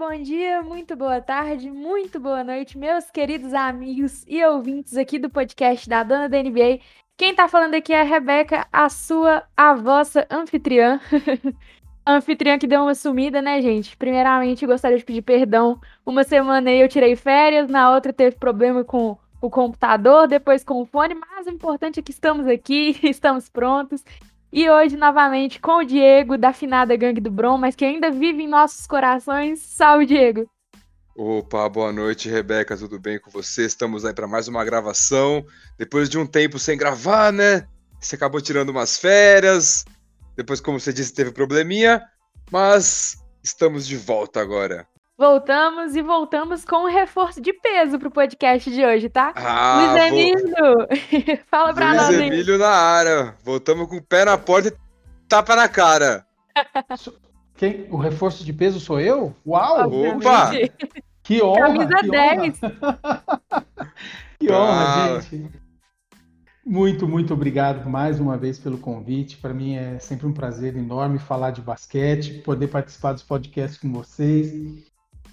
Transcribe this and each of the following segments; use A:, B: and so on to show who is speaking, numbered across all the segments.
A: Bom dia, muito boa tarde, muito boa noite, meus queridos amigos e ouvintes aqui do podcast da Dona da NBA. Quem tá falando aqui é a Rebeca, a sua, a vossa anfitriã. anfitriã que deu uma sumida, né, gente? Primeiramente, gostaria de pedir perdão. Uma semana aí eu tirei férias, na outra teve problema com o computador, depois com o fone, mas o importante é que estamos aqui, estamos prontos. E hoje, novamente, com o Diego, da finada Gangue do Bron, mas que ainda vive em nossos corações. Salve, Diego!
B: Opa, boa noite, Rebeca, tudo bem com você? Estamos aí para mais uma gravação. Depois de um tempo sem gravar, né? Você acabou tirando umas férias. Depois, como você disse, teve probleminha. Mas estamos de volta agora.
A: Voltamos e voltamos com um reforço de peso pro podcast de hoje, tá?
B: Ah,
A: Luiz Emílio, vou... fala pra
B: Luiz
A: nós.
B: Luiz Emílio na área. Voltamos com o pé na porta e tapa na cara.
C: Quem? O reforço de peso sou eu? Uau!
B: Opa!
C: Que honra!
A: Camisa
C: que
A: 10.
C: Honra. que honra, gente. Muito, muito obrigado mais uma vez pelo convite. Para mim é sempre um prazer enorme falar de basquete, poder participar dos podcasts com vocês.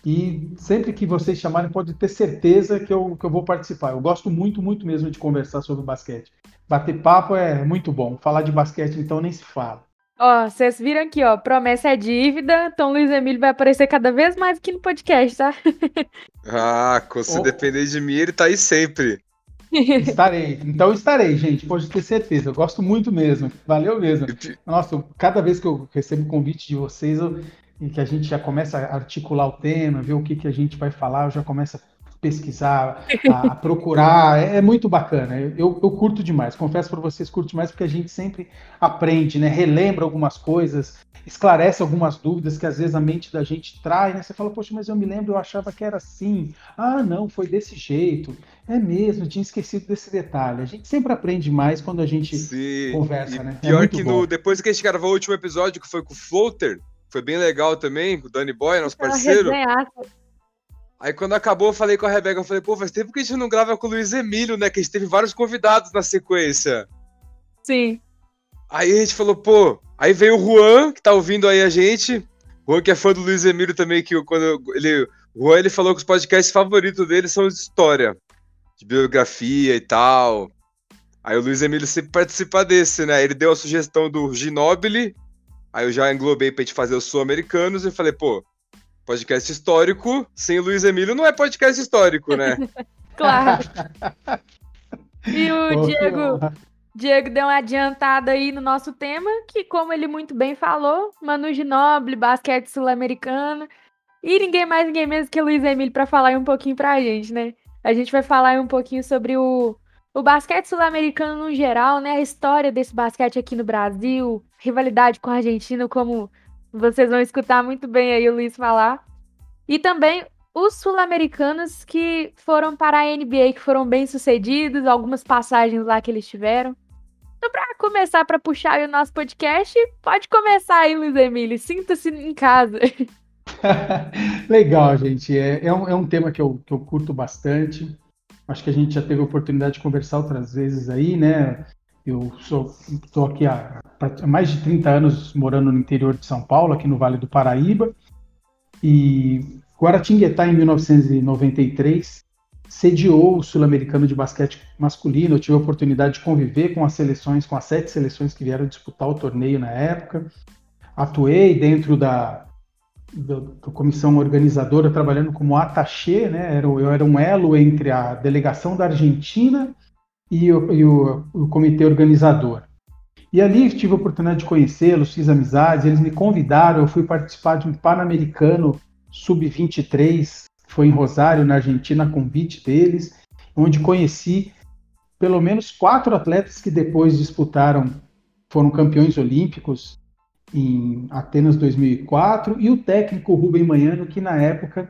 C: E sempre que vocês chamarem, pode ter certeza que eu, que eu vou participar. Eu gosto muito, muito mesmo de conversar sobre basquete. Bater papo é muito bom. Falar de basquete, então, nem se fala.
A: Ó, vocês viram aqui, ó, promessa é dívida, então Luiz Emílio vai aparecer cada vez mais aqui no podcast, tá?
B: ah, se oh. depender de mim, ele tá aí sempre.
C: Estarei, então estarei, gente, pode ter certeza. Eu gosto muito mesmo, valeu mesmo. Nossa, cada vez que eu recebo convite de vocês, eu, e que a gente já começa a articular o tema, ver o que, que a gente vai falar, eu já começo a pesquisar, a, a procurar, é, é, muito bacana. Eu, eu curto demais, confesso para vocês, curto demais porque a gente sempre aprende, né? Relembra algumas coisas, esclarece algumas dúvidas que às vezes a mente da gente traz, né? Você fala, poxa, mas eu me lembro, eu achava que era assim. Ah, não, foi desse jeito. É mesmo, eu tinha esquecido desse detalhe. A gente sempre aprende mais quando a gente Sim. conversa,
B: e
C: né?
B: É pior é que no, depois que a gente gravou o último episódio, que foi com o Floater, foi bem legal também, com o Danny Boy, nosso parceiro. Aí quando acabou, eu falei com a Rebeca, eu falei, pô, faz tempo que a gente não grava com o Luiz Emílio, né? Que a gente teve vários convidados na sequência.
A: Sim.
B: Aí a gente falou, pô, aí veio o Juan, que tá ouvindo aí a gente. Juan, que é fã do Luiz Emílio também, que quando ele. O Juan ele falou que os podcasts favoritos dele são de história, de biografia e tal. Aí o Luiz Emílio sempre participa desse, né? Ele deu a sugestão do Ginobili, aí eu já englobei pra gente fazer os sul-americanos e falei, pô, podcast histórico sem Luiz Emílio não é podcast histórico, né?
A: claro. E o Diego, Diego deu uma adiantada aí no nosso tema, que como ele muito bem falou, Manu Ginobili, basquete sul-americano, e ninguém mais, ninguém menos que o Luiz Emílio para falar um pouquinho pra gente, né? A gente vai falar um pouquinho sobre o, o basquete sul-americano no geral, né? A história desse basquete aqui no Brasil, rivalidade com a Argentina, como vocês vão escutar muito bem aí o Luiz falar. E também os sul-americanos que foram para a NBA, que foram bem sucedidos, algumas passagens lá que eles tiveram. Então, para começar, para puxar o nosso podcast, pode começar aí, Luiz Emílio. Sinta-se em casa.
C: Legal, gente. É, é, um, é um tema que eu, que eu curto bastante. Acho que a gente já teve a oportunidade de conversar outras vezes aí, né? Eu estou aqui há, há mais de 30 anos morando no interior de São Paulo, aqui no Vale do Paraíba. E Guaratinguetá, em 1993, sediou o Sul-Americano de Basquete Masculino. Eu tive a oportunidade de conviver com as seleções, com as sete seleções que vieram disputar o torneio na época. Atuei dentro da, da, da comissão organizadora, trabalhando como attaché, né? eu era um elo entre a delegação da Argentina e o, e o, o comitê organizador. E ali tive a oportunidade de conhecê-los, fiz amizades, eles me convidaram, eu fui participar de um Pan-Americano Sub-23, foi em Rosário, na Argentina, convite deles, onde conheci pelo menos quatro atletas que depois disputaram, foram campeões olímpicos em Atenas 2004, e o técnico Rubem Manhano, que na época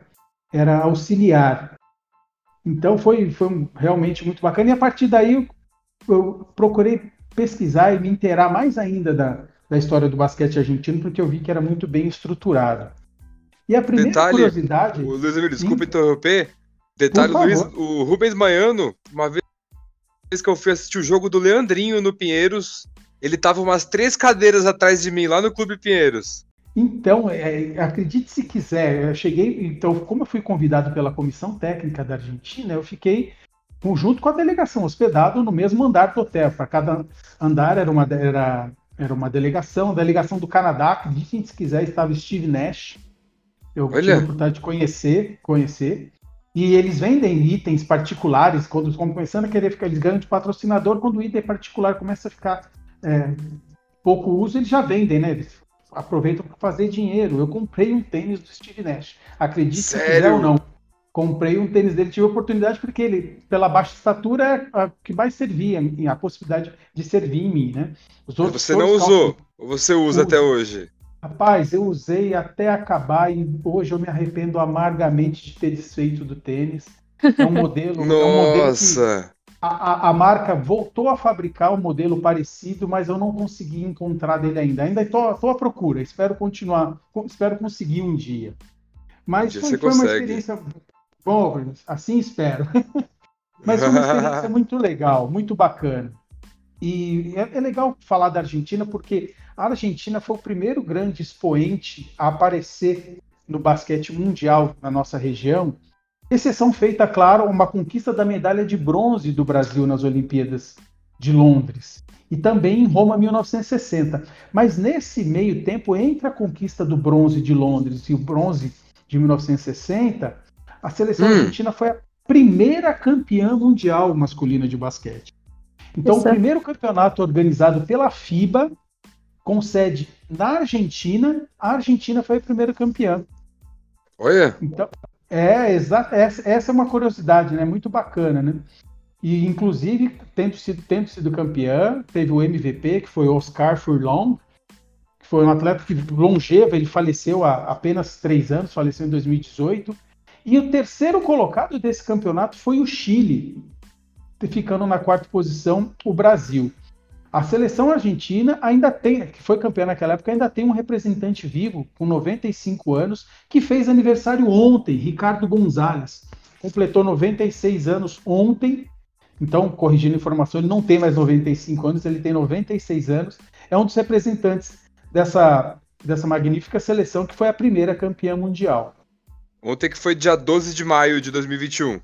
C: era auxiliar então foi, foi realmente muito bacana. E a partir daí eu, eu procurei pesquisar e me inteirar mais ainda da, da história do basquete argentino, porque eu vi que era muito bem estruturado. E a primeira Detalhe, curiosidade.
B: O Luiz Emílio, desculpa interromper. Detalhe, Luiz, o Rubens Maiano, uma vez que eu fui assistir o jogo do Leandrinho no Pinheiros, ele tava umas três cadeiras atrás de mim, lá no Clube Pinheiros.
C: Então, é, acredite se quiser, eu cheguei, então, como eu fui convidado pela comissão técnica da Argentina, eu fiquei junto com a delegação, hospedado no mesmo andar do hotel. Para cada andar era uma, era, era uma delegação, a delegação do Canadá, acredite se quiser, estava Steve Nash. Eu Olha. tive a oportunidade de conhecer, conhecer. E eles vendem itens particulares, quando estão começando a querer ficar, eles ganham de patrocinador, quando o item particular começa a ficar é, pouco uso, eles já vendem, né? Eles aproveitam para fazer dinheiro. Eu comprei um tênis do Steve Nash. Acredite se quiser ou não. Comprei um tênis dele, tive a oportunidade porque ele, pela baixa estatura, é a que mais servia, a possibilidade de servir em mim, né?
B: você não usou, ou você usa até hoje?
C: Rapaz, eu usei até acabar e hoje eu me arrependo amargamente de ter desfeito do tênis. É um modelo.
B: Nossa! É um modelo
C: a, a, marca voltou a fabricar um modelo parecido, mas eu não consegui encontrar dele ainda. Ainda estou à procura, espero continuar, espero conseguir um dia. Mas um dia foi, foi uma experiência. Bom, assim espero. mas foi uma experiência muito legal, muito bacana. E é, é legal falar da Argentina porque a Argentina foi o primeiro grande expoente a aparecer no basquete mundial na nossa região Exceção feita, claro, uma conquista da medalha de bronze do Brasil nas Olimpíadas de Londres e também em Roma 1960. Mas nesse meio tempo, entre a conquista do bronze de Londres e o bronze de 1960, a seleção hum. argentina foi a primeira campeã mundial masculina de basquete. Então, Isso. o primeiro campeonato organizado pela FIBA, com sede na Argentina, a Argentina foi a primeira campeã.
B: Olha!
C: Então, é, exato. Essa, é uma curiosidade, né? Muito bacana, né? E, inclusive, tendo sido, tendo sido campeã, teve o MVP, que foi Oscar Furlong, que foi um atleta que longevo, ele faleceu há apenas três anos, faleceu em 2018. E o terceiro colocado desse campeonato foi o Chile, ficando na quarta posição o Brasil. A seleção argentina ainda tem, que foi campeã naquela época, ainda tem um representante vivo com 95 anos que fez aniversário ontem, Ricardo Gonzalez. Completou 96 anos ontem. Então, corrigindo a informação, ele não tem mais 95 anos, ele tem 96 anos. É um dos representantes dessa, dessa magnífica seleção que foi a primeira campeã mundial.
B: Ontem que foi dia 12 de maio de 2021.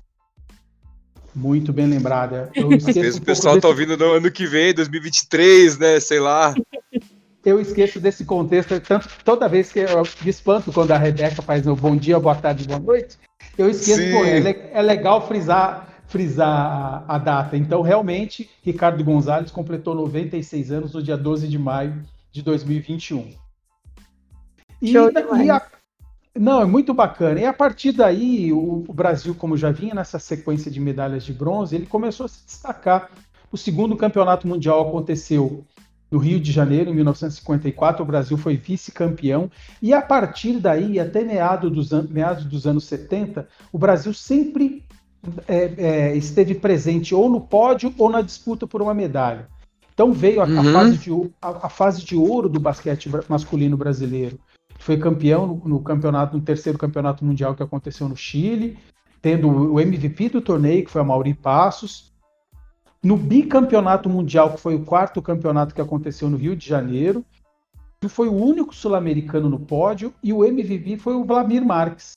C: Muito bem lembrada.
B: Às vezes um o pessoal tá desse... tá ouvindo no ano que vem, 2023, né? Sei lá.
C: Eu esqueço desse contexto, tanto toda vez que eu me espanto quando a Rebeca faz meu bom dia, boa tarde, boa noite. Eu esqueço, pô, é, é, legal frisar, frisar a, a, data. Então, realmente, Ricardo Gonzalez completou 96 anos no dia 12 de maio de 2021. E, e a, não, é muito bacana. E a partir daí, o, o, Brasil, como já vinha nessa sequência de medalhas de bronze, ele começou a se destacar. O segundo campeonato mundial aconteceu no Rio de Janeiro, em 1954. O Brasil foi vice-campeão. E a partir daí, até meados dos, meados dos anos 70, o Brasil sempre é, é, esteve presente ou no pódio ou na disputa por uma medalha. Então veio a, uhum. a, fase, de, a, a fase de ouro do basquete masculino brasileiro foi campeão no, no, campeonato, no terceiro campeonato mundial que aconteceu no Chile, tendo o MVP do torneio, que foi a Mauri Passos. No bicampeonato mundial, que foi o quarto campeonato que aconteceu no Rio de Janeiro, que foi o único sul-americano no pódio, e o MVP foi o Vladimir Marques,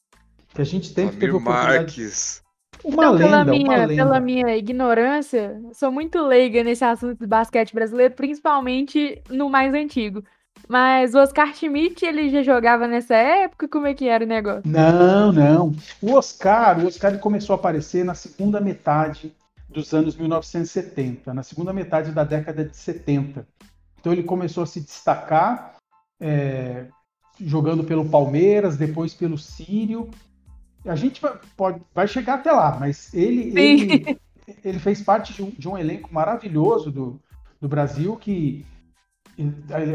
C: que a gente sempre Vladimir teve oportunidade. Marques.
A: Uma então, lenda, pela minha, uma lenda. Pela minha ignorância, sou muito leiga nesse assunto de basquete brasileiro, principalmente no mais antigo. Mas o Oscar Schmidt, ele já jogava nessa época? Como é que era o negócio?
C: Não, não. O Oscar, o Oscar começou a aparecer na segunda metade dos anos 1970, na segunda metade da década de 70. Então ele começou a se destacar é, jogando pelo Palmeiras, depois pelo Sírio. A gente vai, pode, vai chegar até lá, mas ele, ele, ele, fez parte de um, de um elenco maravilhoso do, do Brasil que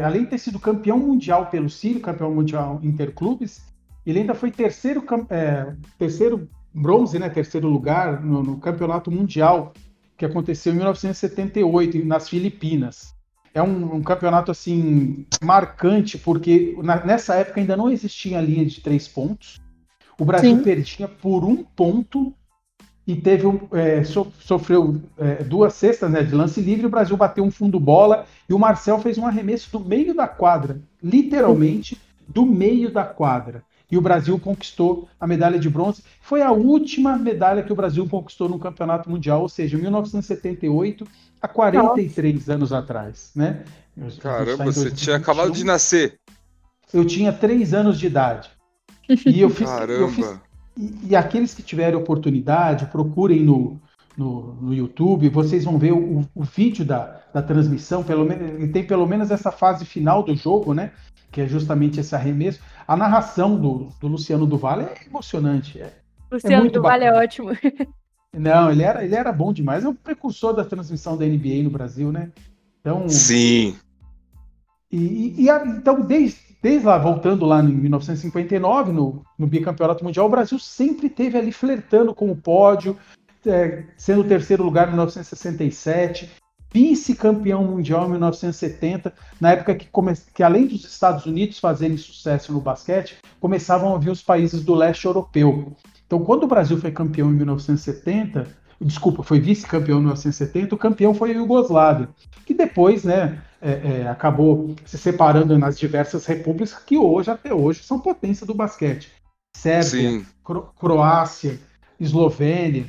C: além de ter sido campeão mundial pelo Sírio, campeão mundial interclubes, ele ainda foi terceiro, é, terceiro bronze, né, terceiro lugar no, no, campeonato mundial que aconteceu em 1978 nas Filipinas. É um, um campeonato assim marcante porque na, nessa época ainda não existia a linha de três pontos. O Brasil Sim. perdia por um ponto e teve um, é, so, sofreu é, duas cestas né, de lance livre, o Brasil bateu um fundo bola e o Marcel fez um arremesso do meio da quadra, literalmente do meio da quadra. E o Brasil conquistou a medalha de bronze. Foi a última medalha que o Brasil conquistou no Campeonato Mundial, ou seja, 1978, há 43 Nossa. anos atrás, né?
B: Caramba, você tinha acabado de nascer.
C: Eu tinha três anos de idade. E eu fiz. Caramba. Eu fiz e, e, aqueles que tiverem oportunidade, procurem no, no, no YouTube, vocês vão ver o, o vídeo da, da transmissão. Pelo menos, ele tem pelo menos essa fase final do jogo, né? Que é justamente esse arremesso. A narração do, do Luciano Duval é emocionante. É,
A: é Luciano é Duval é ótimo.
C: Não, ele era, ele era bom demais. É o precursor da transmissão da NBA no Brasil, né?
B: Então, Sim.
C: E, e, então, desde, desde lá, voltando lá em 1959, no, no bicampeonato mundial, o Brasil sempre teve ali flertando com o pódio, é, sendo terceiro lugar em 1967, vice-campeão mundial em 1970, na época que, come, que, além dos Estados Unidos fazerem sucesso no basquete, começavam a vir os países do leste europeu. Então, quando o Brasil foi campeão em 1970, desculpa, foi vice-campeão em 1970, o campeão foi a Iugoslávia, que depois, né, é, é, acabou se separando nas diversas repúblicas que hoje, até hoje, são potência do basquete. Sérvia, Cro Croácia, Eslovênia,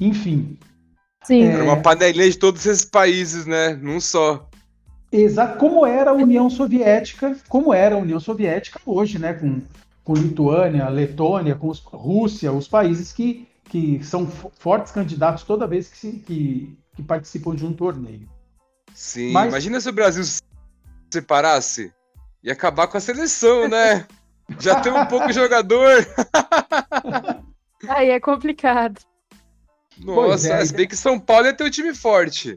C: enfim.
B: Sim. Era uma panelinha de todos esses países, né? Num só.
C: Exato, como era a União Soviética, como era a União Soviética hoje, né? Com, com Lituânia, Letônia, com os, Rússia, os países que, que são fortes candidatos toda vez que, se, que, que participam de um torneio.
B: Sim, Mas... imagina se o Brasil se separasse e acabar com a seleção, né? Já tem um pouco jogador.
A: Aí é complicado.
B: Nossa, é, se bem que São Paulo ia ter um time forte.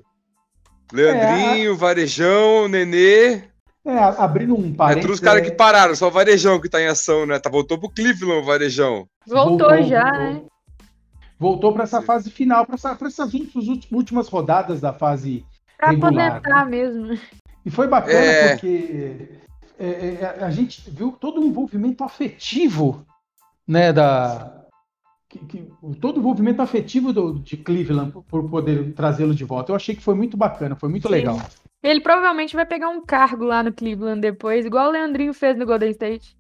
B: Leandrinho, é, Varejão, Nenê.
C: É, abrindo um
B: parênteses. É todos os caras que pararam, só o Varejão que tá em ação, né? Tá, voltou pro Cleveland o Varejão.
A: Voltou, voltou já, voltou. né?
C: Voltou para essa fase final, para essa, essas últimas rodadas da fase pra regular. Pra
A: né? mesmo.
C: E foi bacana é... porque é, é, a gente viu todo o envolvimento afetivo né, da, que, que, todo o envolvimento afetivo do, de Cleveland por poder trazê-lo de volta. Eu achei que foi muito bacana, foi muito Sim. legal.
A: Ele provavelmente vai pegar um cargo lá no Cleveland depois, igual o Leandrinho fez no Golden State.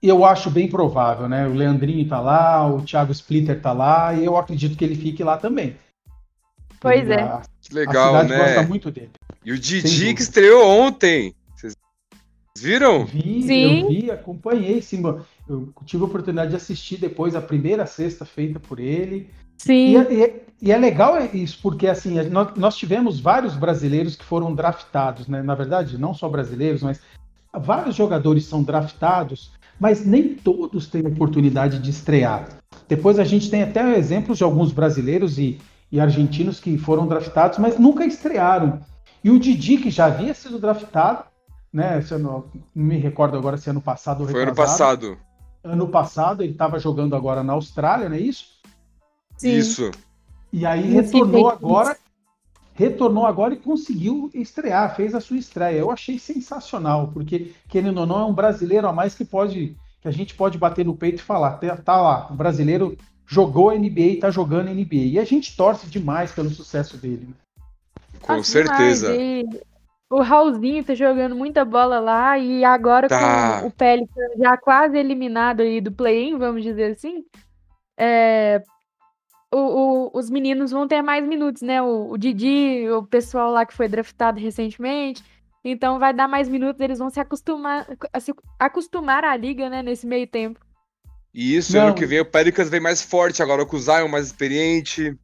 C: Eu acho bem provável, né? O Leandrinho tá lá, o Thiago Splitter tá lá, e eu acredito que ele fique lá também.
A: Pois ele, é.
B: A, legal, a né?
C: gosta muito dele.
B: E o Didi que estreou ontem. Vocês viram?
C: Vi, sim. eu vi, acompanhei, sim. Eu tive a oportunidade de assistir depois a primeira cesta feita por ele.
A: Sim.
C: E, é, e, é, e é legal isso, porque assim, nós, nós, tivemos vários brasileiros que foram draftados, né? Na verdade, não só brasileiros, mas vários jogadores são draftados, mas nem todos têm oportunidade de estrear. Depois a gente tem até exemplos de alguns brasileiros e, e argentinos que foram draftados, mas nunca estrearam. E o Didi, que já havia sido draftado, né? Se eu não, não me recordo agora se ano passado ou
B: Foi ano passado
C: ano passado, ele estava jogando agora na Austrália, não é isso?
B: Sim. Isso.
C: E aí retornou agora, retornou agora e conseguiu estrear, fez a sua estreia. Eu achei sensacional, porque querendo ou não é um brasileiro a mais que pode, que a gente pode bater no peito e falar, tá, tá lá, o brasileiro jogou NBA e tá jogando NBA. E a gente torce demais pelo sucesso dele.
B: Com certeza.
A: Demais. O Raulzinho tá jogando muita bola lá e agora tá. com o Pelican já quase eliminado aí do play-in, vamos dizer assim, é, o, o, os meninos vão ter mais minutos, né? O, o, Didi, o pessoal lá que foi draftado recentemente. Então vai dar mais minutos, eles vão se acostumar, se acostumar à liga, né, nesse meio tempo.
B: E isso, não. ano que vem o Pelicans vem mais forte, agora com o Zion mais experiente.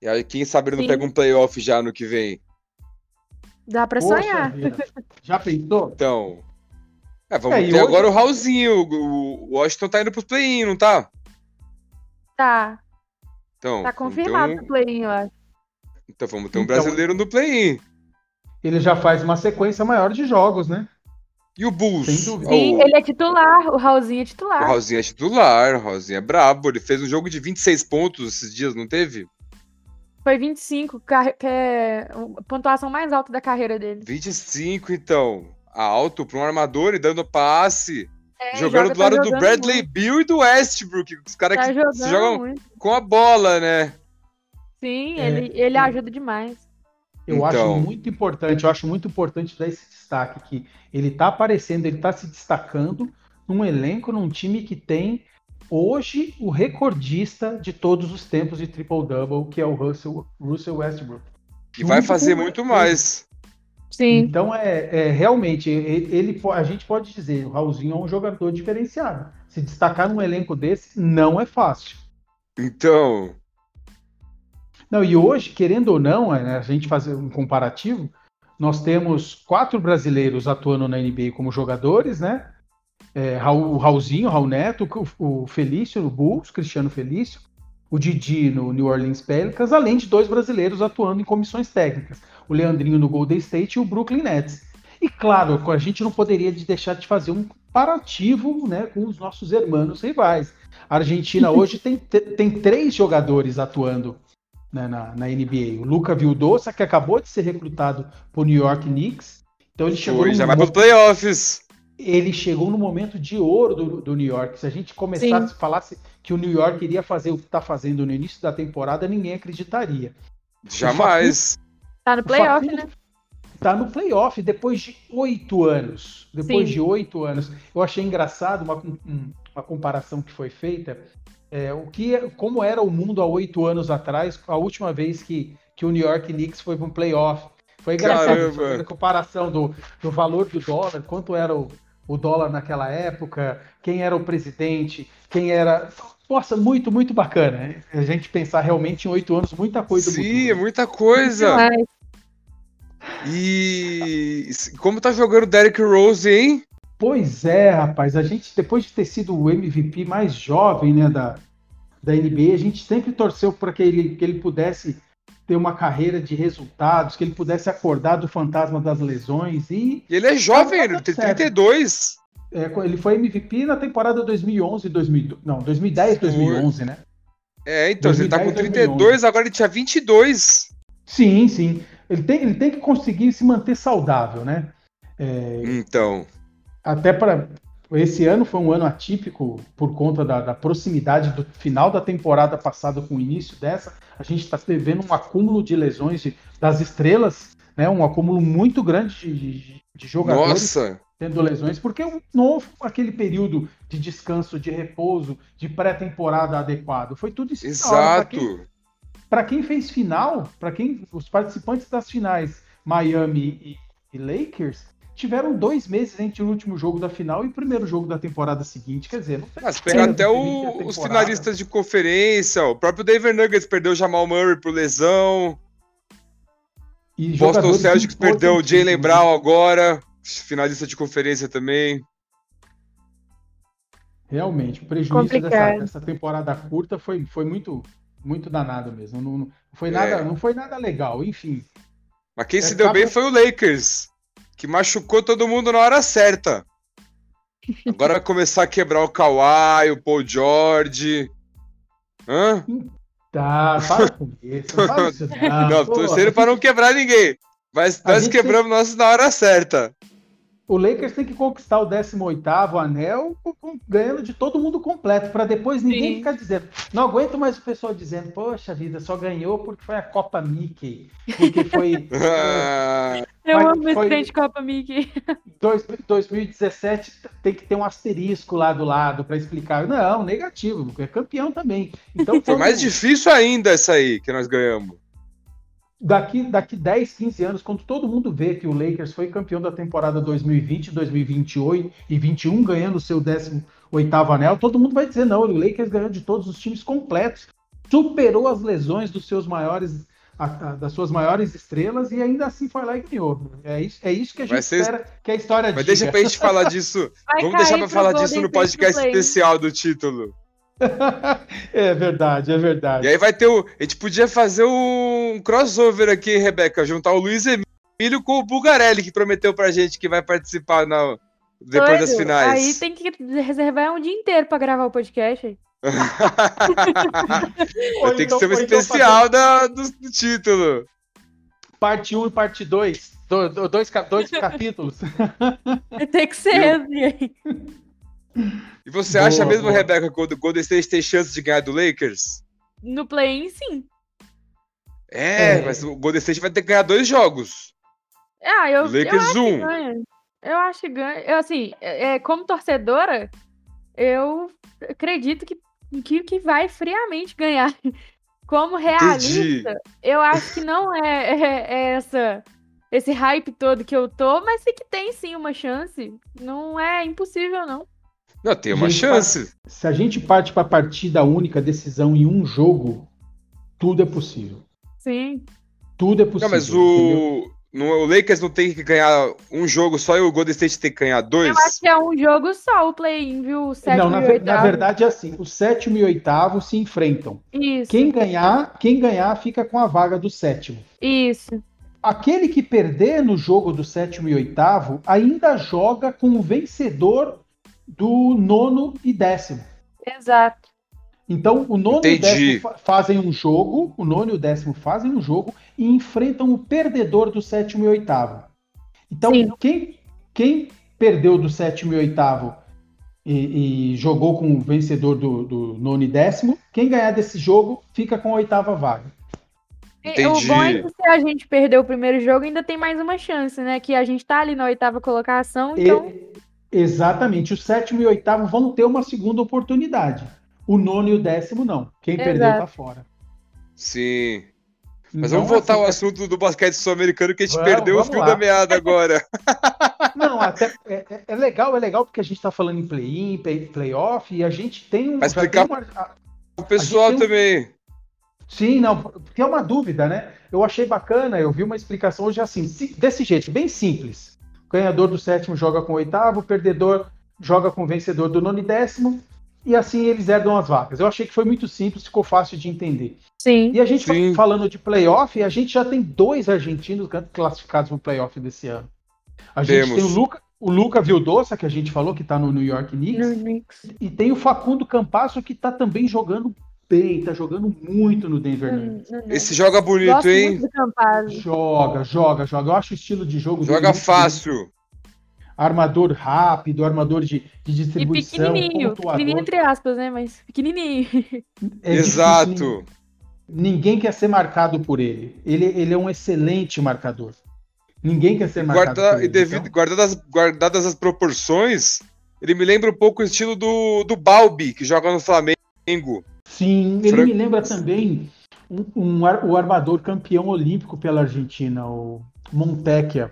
B: E aí, quem sabe ele não Sim. pega um playoff já no que vem.
A: Dá pra Poxa sonhar.
C: Vida. Já pensou?
B: Então. É, vamos é, ter hoje... agora o Raulzinho. O, Washington tá indo pro play-in, não tá?
A: Tá.
B: Então,
A: tá confirmado um... o play-in, eu acho.
B: Então vamos ter um então, brasileiro no play-in.
C: Ele já faz uma sequência maior de jogos, né?
B: E o Bulls?
A: Sim, oh. ele é titular. O Raulzinho é titular.
B: O Raulzinho é titular. O Raulzinho é brabo. Ele fez um jogo de 26 pontos esses dias, não teve?
A: Foi 25, que é a pontuação mais alta da carreira dele.
B: 25, então. Alto para um armador e dando passe. É, jogando joga, do lado tá do Bradley muito. Bill e do Westbrook. Os caras tá que jogam muito. com a bola, né?
A: Sim, é. ele, ele ajuda demais.
C: Eu então... acho muito importante, eu acho muito importante dar esse destaque que ele está aparecendo, ele está se destacando num elenco, num time que tem hoje o recordista de todos os tempos de triple-double, que é o Russell, Russell Westbrook.
B: E vai fazer muito mais.
A: Sim.
C: Então, é, é, realmente, ele, a gente pode dizer, o Raulzinho é um jogador diferenciado. Se destacar num elenco desse não é fácil.
B: Então.
C: Não, e hoje, querendo ou não, é, né, a gente fazer um comparativo, nós temos quatro brasileiros atuando na NBA como jogadores, né? é, Raul, o Raulzinho, o Raul Neto, o, o Felício no Bulls, Cristiano Felício, o Didi no New Orleans Pelicans, além de dois brasileiros atuando em comissões técnicas, o Leandrinho no Golden State e o Brooklyn Nets. E claro, a gente não poderia deixar de fazer um comparativo né, com os nossos irmãos rivais. A Argentina hoje tem, tem três jogadores atuando né, na, na, NBA. O Luca Vildosa, que acabou de ser recrutado para o New York Knicks. Então ele chegou.
B: Foi, já vai para os playoffs
C: ele chegou no momento de ouro do, do New York. Se a gente começasse a falar que o New York iria fazer o que está fazendo no início da temporada, ninguém acreditaria.
B: Jamais.
A: Tá no playoff, né?
C: Tá no playoff depois de oito anos. Depois Sim. de oito anos. Eu achei engraçado uma, uma comparação que foi feita. É, o que, como era o mundo há oito anos atrás, a última vez que, que o New York Knicks foi para um playoff. Foi engraçado a comparação do, do valor do dólar, quanto era o, o dólar naquela época, quem era o presidente, quem era. Nossa, muito, muito bacana. A gente pensar realmente em oito anos, muita coisa.
B: Sim, é muita coisa. E como tá jogando o Derrick Rose, hein?
C: Pois é, rapaz. A gente, depois de ter sido o MVP mais jovem né, da, da NBA, a gente sempre torceu para que ele, que ele pudesse ter uma carreira de resultados, que ele pudesse acordar do fantasma das lesões e.
B: e ele é jovem, ele tem 32.
C: É, ele foi MVP na temporada 2011, 2000, não, 2010, 2011, né?
B: É, então, 2010, ele tá com 32, 2011. agora ele tinha 22.
C: Sim, sim. Ele tem, ele tem que conseguir se manter saudável, né?
B: É, então.
C: Até para esse ano foi um ano atípico por conta da, da, proximidade do final da temporada passada com o início dessa. A gente está vendo um acúmulo de lesões de, das estrelas, né? Um acúmulo muito grande de, de, jogadores
B: Nossa.
C: tendo lesões, porque não houve aquele período de descanso, de repouso, de pré-temporada adequado. Foi tudo isso.
B: Exato.
C: Para quem, quem, fez final, para quem os participantes das finais Miami e, e Lakers tiveram dois meses entre o último jogo da final e o primeiro jogo da temporada seguinte. Quer dizer, não
B: tem Mas pega até o, os finalistas de conferência, o próprio Denver Nuggets perdeu o Jamal Murray por lesão. E Boston Celtics perdeu o Jalen Brown agora, finalista de conferência também.
C: Realmente, o prejuízo dessa, dessa, temporada curta foi, foi muito, muito danado mesmo. Não, não foi nada, é. não foi nada legal, enfim.
B: Mas quem é, se deu acaba... bem foi o Lakers que machucou todo mundo na hora certa. Agora vai começar a quebrar o Kawhi, o Paul George. Hã?
C: Tá, para com isso. Não,
B: não torcendo para não quebrar ninguém. Mas nós quebramos tem... nossos na hora certa
C: o Lakers tem que conquistar o 18º anel ganhando de todo mundo completo, para depois ninguém Sim. ficar dizendo. Não aguento mais o pessoal dizendo, poxa vida, só ganhou porque foi a Copa Mickey. Porque foi.
A: Eu amo esse trem de Copa Mickey.
C: Dois, 2017 tem que ter um asterisco lá do lado para explicar. Não, negativo, é campeão também. Então,
B: foi mais difícil ainda essa aí que nós ganhamos
C: daqui, daqui 10, 15 anos, quando todo mundo vê que o Lakers foi campeão da temporada 2020, 2028 e 21, ganhando o seu 18 anel, todo mundo vai dizer: não, o Lakers ganhou de todos os times completos, superou as lesões dos seus maiores. A, a, das suas maiores estrelas e ainda assim foi lá e ganhou. É isso, é isso que a gente ser... espera que a história
B: Mas diga. deixa pra gente falar disso. Vai Vamos deixar pra falar disso no podcast especial do título.
C: é verdade, é verdade.
B: E aí vai ter o. A gente podia fazer um crossover aqui, Rebeca, juntar o Luiz Emílio com o Bugarelli, que prometeu pra gente que vai participar na, depois Doido. das finais.
A: Aí tem que reservar um dia inteiro pra gravar o podcast.
B: vai ter que ser um então especial da, do, do, título.
C: Parte 1 um e parte 2. Do, do, dois, dois capítulos.
A: Tem que ser assim.
B: E você boa, acha mesmo, boa. Rebeca, que o Golden State tem chance de ganhar do Lakers?
A: No play-in, sim.
B: É,
C: É.
B: mas o Golden State vai ter que ganhar dois jogos.
A: Ah, eu, eu
B: Lakers
A: acho que
B: um.
A: ganha. Eu acho que ganha. Eu, assim, é, é, como torcedora, eu acredito que, que, que vai friamente ganhar. Como realista, eu acho que não é, é- é essa, esse hype todo que eu tô, mas sei que tem sim uma chance. Não é impossível, não.
B: Não, tem uma chance.
C: Se a gente parte para partida única, decisão em um jogo, tudo é possível.
A: Sim.
C: Tudo é possível.
B: Não, mas o, no, o Lakers não tem que ganhar um jogo só e o Golden State tem que ganhar dois?
A: Eu acho que é um jogo só o play-in, viu? O sétimo
C: Não, na,
A: e
C: na verdade é assim, o sétimo e o oitavo se enfrentam.
A: Isso,
C: Quem ganhar, quem ganhar fica com a vaga do sétimo.
A: isso.
C: Aquele que perder no jogo do sétimo e oitavo ainda joga com o vencedor do nono e décimo.
A: Exato.
C: Então, o nono e o
B: Entendi.
C: décimo fa- fazem um jogo, o nono e o décimo fazem um jogo e enfrentam o perdedor do sétimo e oitavo. Então,
A: Sim.
C: quem, quem perdeu do sétimo e oitavo e, e jogou com o vencedor do, do nono e décimo, quem ganhar desse jogo fica com a oitava vaga.
A: E
B: Entendi.
A: O bom é que se a gente perder o primeiro jogo, ainda tem mais uma chance, né? Que a gente tá ali na oitava colocação,
C: E-
A: então.
C: Exatamente, o sétimo e o oitavo vão ter uma segunda oportunidade. O nono e o décimo não. Quem perdeu
A: Exato.
C: tá fora.
B: Sim. Mas
C: Então,
B: vamos voltar
C: assim,
B: ao assunto do basquete sul-americano que a gente
C: Vamos,
B: perdeu o
C: vamos
B: fio
C: lá.
B: da meada agora.
C: Não, até é, é- é legal, é legal porque a gente está falando em play-in, play, playoff, e a gente tem um.
B: Vai
C: já
B: explicar-
C: tem uma- a-
B: O pessoal
C: tem um-
B: também.
C: sim, não, porque é uma dúvida, né? Eu achei bacana, eu vi uma explicação hoje assim, si- desse jeito, bem simples. Ganhador do sétimo joga com o oitavo, o perdedor joga com o vencedor do nono e décimo, e assim eles herdam as vagas. Eu achei que foi muito simples, ficou fácil de entender.
A: Sim.
C: E a gente
B: Sim.
C: falando de playoff, a gente já tem dois argentinos classificados no playoff desse ano. A gente
B: Temos.
C: tem o Luca, o Luca Vildoça, que a gente falou que está no New York Knicks,
A: No Knicks.
C: e tem o Facundo Campasso, que está também jogando bem, está jogando muito no Denver
A: No-
C: Nuggets.
A: Knicks.
B: Esse joga bonito,
A: Gosto
B: hein?
A: muito do Campazzo.
C: Joga, joga, joga. Eu acho o estilo de jogo
B: Joga fácil.
C: Armador rápido, armador de, de
A: E
C: distribuição,
A: pequenininho.
C: pontuador.
A: Pequenininho entre aspas, né? Mas pequenininho.
C: É difícil,
B: Exato.
C: Ninguém quer ser marcado por ele. Ele, ele é um excelente marcador. Ninguém quer ser marcado
B: Guarda,
C: por
B: e
C: ele.
B: devido,
C: Então,
B: guardadas, guardadas as proporções, ele me lembra um pouco o estilo do, do Balbi, que joga no Flamengo.
C: Sim, ele
B: Fran-
C: me lembra também um, um o armador campeão olímpico pela Argentina, o Montecchia.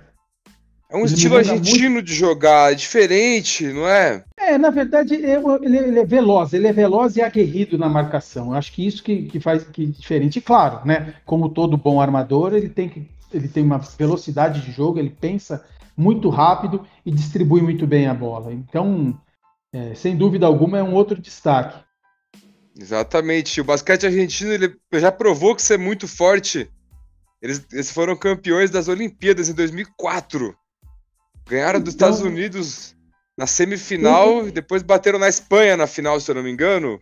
B: É um
C: Ele
B: estilo argentino de jogar, diferente, não é?
C: É, na verdade, é- ele, ele é veloz, ele é veloz e aguerrido na marcação. Eu acho que isso que, que faz que diferente. E claro, né? Como todo bom armador, ele tem que ele tem uma velocidade de jogo, ele pensa muito rápido e distribui muito bem a bola. Então, é, sem dúvida alguma, é um outro destaque.
B: Exatamente. O basquete argentino ele já provou que isso é muito forte. Eles, eles foram campeões das Olimpíadas em 2004. Ganharam dos
C: Então-
B: Estados Unidos na semifinal e depois bateram na Espanha na final, se eu não me engano.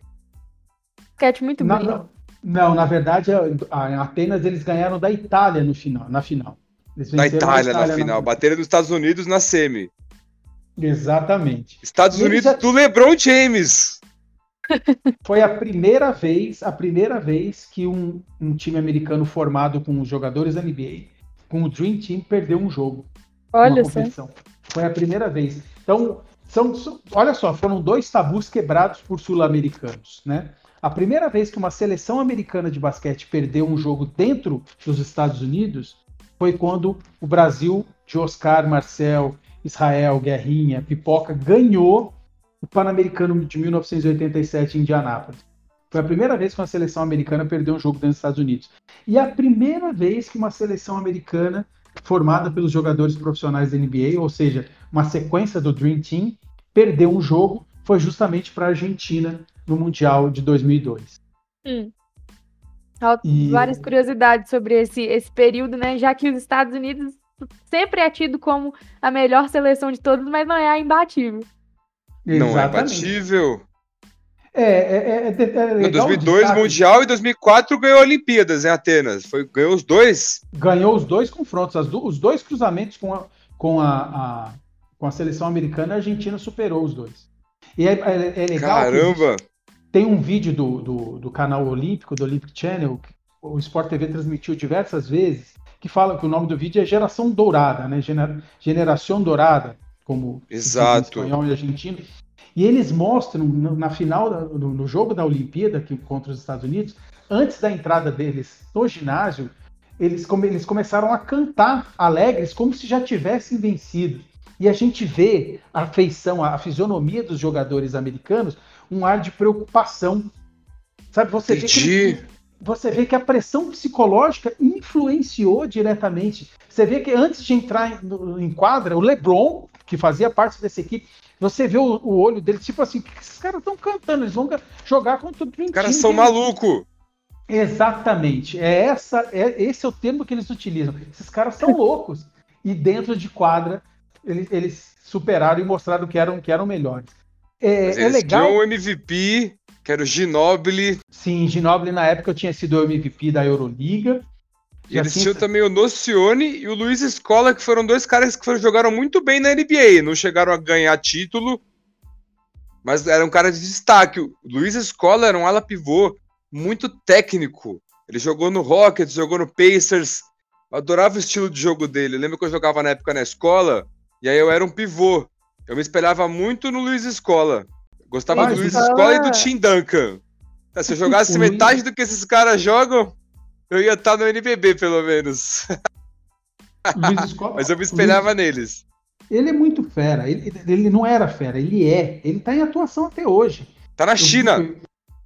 A: Sketch muito
C: Na-
A: bonito.
C: não, na verdade, a- em Atenas eles ganharam da Itália no final, na final. Eles
B: Da
C: venceram a
B: Itália na final. Bateram dos Estados Unidos na semi.
C: Exatamente.
B: Estados
C: E
B: Unidos
C: já-
B: do LeBron James.
C: Foi a primeira vez, a primeira vez que um, um time americano formado com os jogadores da NBA, com o Dream Team, perdeu um jogo.
A: Olha só.
C: competição. Foi a primeira vez. Então, são, são- olha só, foram dois tabus quebrados por sul-americanos, né? A primeira vez que uma seleção americana de basquete perdeu um jogo dentro dos Estados Unidos foi quando o Brasil, de Oscar, Marcel, Israel, Guerrinha, Pipoca, ganhou o Pan-Americano de 1987 em Indianápolis. Foi a primeira vez que uma seleção americana perdeu um jogo dentro dos Estados Unidos. E a primeira vez que uma seleção americana formada pelos jogadores profissionais da NBA, ou seja, uma sequência do Dream Team, perdeu um jogo, foi justamente para a Argentina no Mundial de 2002.
A: Hum.
C: E-
A: Várias curiosidades sobre esse, esse período, né? Já que os Estados Unidos sempre é tido como a melhor seleção de todos, mas não é a imbatível.
B: Não é batível.
C: É, é, é, é, é
B: Em
C: legal o
B: 2002
C: destaque.
B: Mundial e 2004 ganhou Olimpíadas em Atenas. Foi, ganhou os dois.
C: ganhou os dois confrontos, do- os dois cruzamentos com a, com a, a- com a seleção americana, a Argentina superou os dois. E é, é- é legal que
B: Caramba.
C: tem um vídeo do, do, do canal Olímpico, do Olympic Channel, o Sport TV transmitiu diversas vezes, que fala que o nome do vídeo é Geração Dourada, né? Gener, Generação Dourada, como
B: Exato.
C: espanhol e argentino. E eles mostram na final, no, no jogo da Olimpíada que, contra os Estados Unidos, antes da entrada deles no ginásio, eles, come, eles começaram a cantar alegres como se já tivessem vencido. E a gente vê a feição, a fisionomia dos jogadores americanos, um ar de preocupação. Sabe, você vê, que, você vê que a pressão psicológica influenciou diretamente. Você vê que antes de entrar em, em quadra, o LeBron, que fazia parte dessa equipe, você vê o, o olho dele, tipo assim, que esses caras estão cantando, eles vão jogar contra o
B: Dream Os caras são malucos.
C: Exatamente. É essa, é, esse é o termo que eles utilizam. Esses caras são loucos. E dentro de quadra, eles, eles superaram e mostraram que eram, que eram melhores.
B: É, é legal. Tinha um MVP, que era o Ginobili.
C: Sim, Ginobili na época eu tinha sido o MVP da Euroliga.
B: E eles assim, tinham também o Nocione e o Luiz Escola, que foram dois caras que foram, jogaram muito bem na NBA. Não chegaram a ganhar título, mas eram caras de destaque. O Luiz Escola era um ala pivô muito técnico. Ele jogou no Rockets, jogou no Pacers. Eu adorava o estilo de jogo dele. Lembro que eu jogava na época na escola, e aí eu era um pivô. Eu me espelhava muito no Luiz Escola. Gostava Mas, do Luiz Escola e do Tim Duncan. Se eu jogasse metade do que esses caras jogam, eu ia estar no NBB, pelo menos. Mas eu me espelhava Luiz... neles.
C: Ele é muito fera. Ele, ele não era fera, ele é. Ele tá em atuação até hoje.
B: Tá na China.
C: Eu,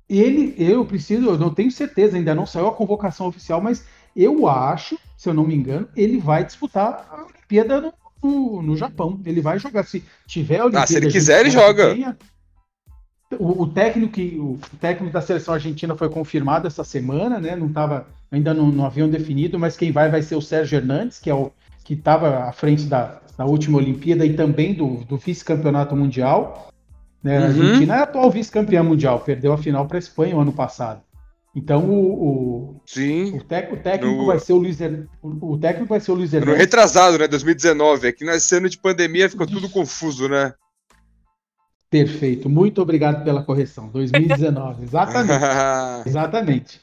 C: ele, eu preciso, eu não tenho certeza, ainda não saiu a convocação oficial, mas eu acho, se eu não me engano, ele vai disputar a Olimpíada no, no, no Japão. Ele vai jogar. Se tiver a Olimpíada.
B: Ah, se ele quiser, ele joga. Tenha,
C: o, o, técnico que, o técnico da seleção argentina foi confirmado essa semana, né? Não tava, ainda não, não haviam definido, mas quem vai vai ser o Sérgio Hernandes, que é o que estava à frente da, da última Olimpíada e também do, do vice-campeonato mundial. Né? Uhum. A Argentina é atual vice-campeã mundial, perdeu a final para a Espanha o ano passado. Então o, o,
B: Sim,
C: o, tec, o técnico no... vai ser o Luiz o, o técnico vai ser o Luiz Hernandes.
B: No retrasado, né? 2019. Aqui nesse ano de pandemia ficou tudo confuso, né?
C: Perfeito. Muito obrigado pela correção. 2019, exatamente. exatamente.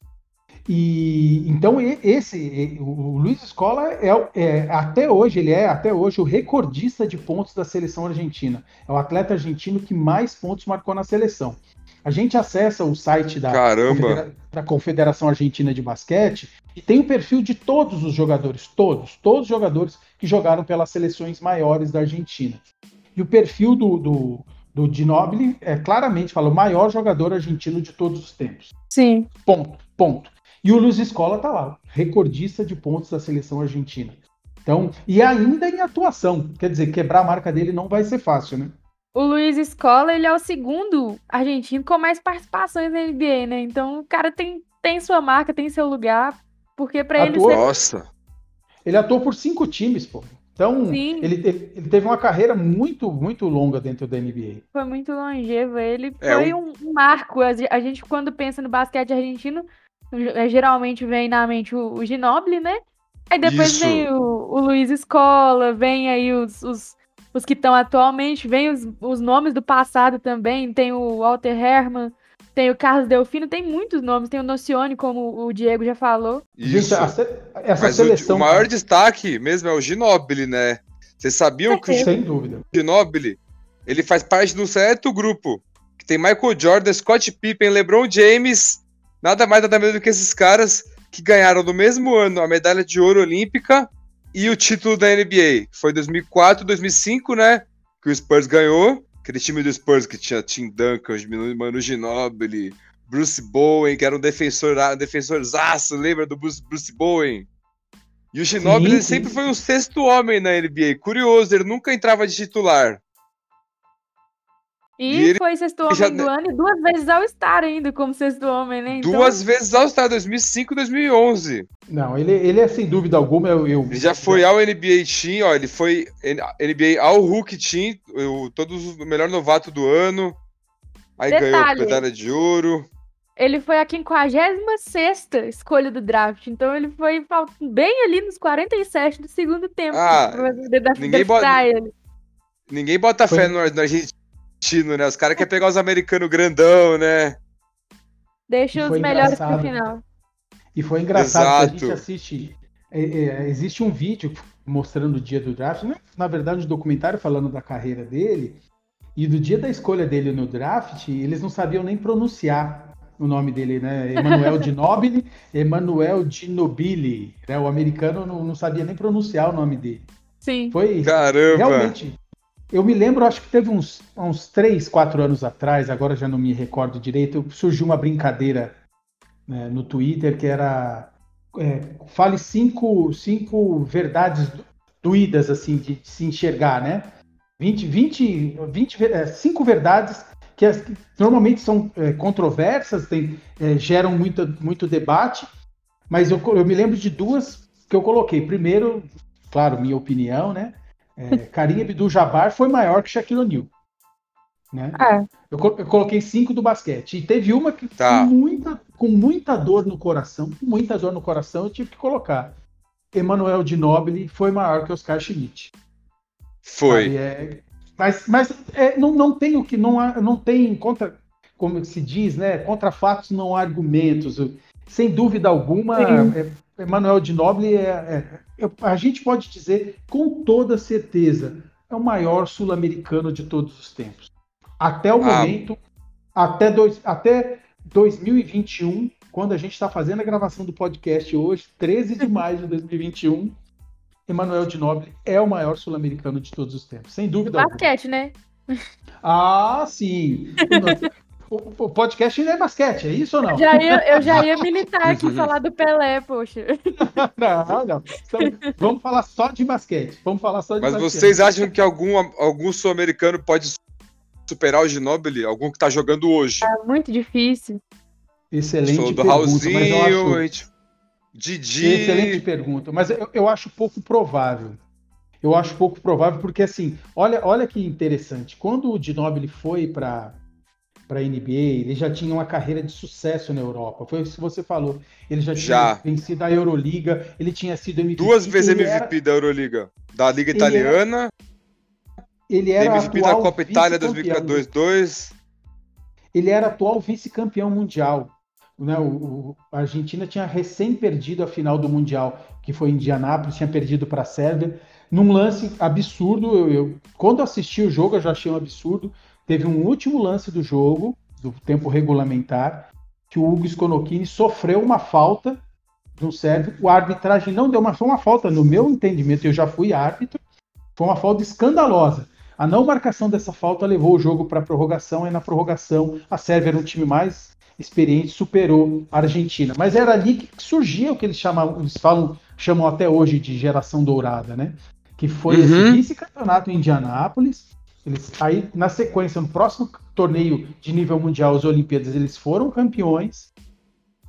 C: E então esse o Luiz Escola é, é, até hoje ele é até hoje o recordista de pontos da seleção argentina. É o atleta argentino que mais pontos marcou na seleção. A gente acessa o site da, Confedera da Confederação Argentina de Basquete e tem o perfil de todos os jogadores, todos, todos os jogadores que jogaram pelas seleções maiores da Argentina. E o perfil do, do, do Ginobili é claramente fala o maior jogador argentino de todos os tempos.
A: Sim.
C: Ponto, ponto. E o Luiz Escola tá lá, recordista de pontos da seleção argentina. Então, e ainda em atuação, quer dizer, quebrar a marca dele não vai ser fácil, né?
A: O Luiz Escola, ele é o segundo argentino com mais participações na NBA, né? Então, o cara tem, tem sua marca, tem seu lugar, porque para ele
B: ser... Nossa!
C: Ele atuou por cinco times, pô. Então, ele, ele, ele, teve uma carreira muito, muito longa dentro da NBA.
A: Foi muito longevo. Ele é, foi um... um marco. A gente, quando pensa no basquete argentino, é, geralmente vem na mente o, o Ginobili, né? Aí depois Isso. vem o, o Luiz Escola, vem aí os, os, os que estão atualmente, vem os, os nomes do passado também, tem o Walter Herman, tem o Carlos Delfino, tem muitos nomes, tem o Nocione, como o Diego já falou.
B: Isso. essa Mas seleção... o, o maior destaque mesmo é o Ginobili, né? Vocês sabiam que o
C: Sem dúvida.
B: Ginobili, ele faz parte de um certo grupo, que tem Michael Jordan, Scott Pippen, LeBron James Nada mais nada menos do que esses caras que ganharam no mesmo ano a medalha de ouro olímpica e o título da NBA. Foi 2004, 2005, né? Que o Spurs ganhou. Aquele time do Spurs que tinha Tim Duncan, Manu Ginobili, Bruce Bowen, que era um defensor, um defensorzaço, lembra do Bruce, Bruce Bowen? E o Ginobili sempre foi um sexto homem na NBA. Curioso, ele nunca entrava de titular.
A: E, e foi sexto homem já... do ano e duas vezes ao estar ainda como sexto homem, né?
B: Então... Duas vezes ao estar, 2005 e 2011.
C: Não, ele, ele é sem dúvida alguma. Eu, eu...
B: Ele já foi ao NBA Team, ó. Ele foi NBA ao Hulk Team, eu, todos o melhor novato do ano. Aí Detalhe, ganhou a medalha de ouro.
A: Ele foi a 56 escolha do draft, então ele foi bem ali nos 47 do segundo tempo.
B: Ah, ninguém bota, ele. ninguém bota foi... fé no, no Argentina argentino, né? Os caras querem pegar os americanos grandão, né?
A: Deixa os melhores pro final.
C: E foi engraçado
B: Exato.
C: que a gente assiste. é, é, existe um vídeo mostrando o dia do draft, né? na verdade, um documentário falando da carreira dele. E do dia da escolha dele no draft, eles não sabiam nem pronunciar o nome dele, né? Emanuel Ginobili, Emanuel Ginobili. Né? O americano não, não sabia nem pronunciar o nome dele.
A: Sim.
C: Foi
B: Caramba!
C: realmente. Eu me lembro, acho que teve uns, uns 3, 4 anos atrás, agora já não me recordo direito, surgiu uma brincadeira né, no Twitter que era é, fale cinco, cinco verdades doídas assim de, de se enxergar, né? 20, 20, 20 é, cinco verdades que, as, que normalmente são é, controversas, tem, é, geram muita, muito debate, mas eu, eu me lembro de duas que eu coloquei. Primeiro, claro, minha opinião, né? É, Karim Abdul-Jabbar foi maior que Shaquille O'Neal. Né?
A: É.
C: Eu, eu coloquei cinco do basquete. E teve uma que,
B: Tá.
C: com, muita, com muita dor no coração, com muita dor no coração, eu tive que colocar. Emanuel Ginobili foi maior que Oscar Schmidt.
B: Foi.
C: É, mas mas é, não, não tem o que não há, não tem contra como se diz, né? Contra fatos não há argumentos. Sem dúvida alguma, é, Emanuel Ginobili é, é- eu- a gente pode dizer com toda certeza é o maior sul-americano de todos os tempos. Até o
B: Ah.
C: momento, até, dois, até 2021, quando a gente está fazendo a gravação do podcast hoje, 13 de maio de 2021, Emanuel Ginobili é o maior sul-americano de todos os tempos, sem dúvida alguma.
A: Basquete, né?
C: Ah, sim. O, o podcast ainda é basquete, é isso ou não?
A: Já ia, eu já ia militar aqui falar do Pelé, poxa.
C: Não, não. Então, vamos falar só de basquete. Vamos falar só de
B: Mas
C: basquete.
B: vocês acham que algum, algum sul-americano pode superar o Ginobili? Algum que tá jogando hoje?
A: É muito difícil.
C: Excelente
B: Falou do
C: pergunta, mas eu
B: Raulzinho,
C: acho...
B: Didi.
C: Excelente pergunta, mas eu, eu acho pouco provável. Eu acho pouco provável porque assim, olha, olha que interessante. Quando o Ginobili foi para para NBA, ele já tinha uma carreira de sucesso na Europa. Foi isso que você falou. Ele já,
B: Já.
C: tinha vencido a Euroliga, ele tinha sido MVP.
B: Duas vezes MVP
C: Era,
B: da Euroliga. Da Liga
C: Ele era
B: Italiana,
C: ele era
B: MVP da
C: atual
B: Copa Itália
C: vice-campeão.
B: 2002.
C: ele era atual vice-campeão mundial. Né? O, o- a Argentina tinha recém perdido a final do Mundial, que foi em Indianápolis, tinha perdido para a Sérvia, num lance absurdo. Eu, eu- quando assisti o jogo, eu já achei um absurdo. Teve um último lance do jogo, do tempo regulamentar, que o Hugo Sconocchini sofreu uma falta do sérvio. O arbitragem não deu, mas foi uma falta, no meu entendimento, eu já fui árbitro, foi uma falta escandalosa. A não marcação dessa falta levou o jogo para a prorrogação, e na prorrogação a Sérvia era um time mais experiente, superou a Argentina. Mas era ali que surgia o que eles chamam, eles falam, chamam até hoje de geração dourada, né? Que foi
B: Uhum.
C: esse vice-campeonato em Indianápolis. Eles, aí, na sequência, no próximo torneio de nível mundial, as Olimpíadas, eles foram campeões.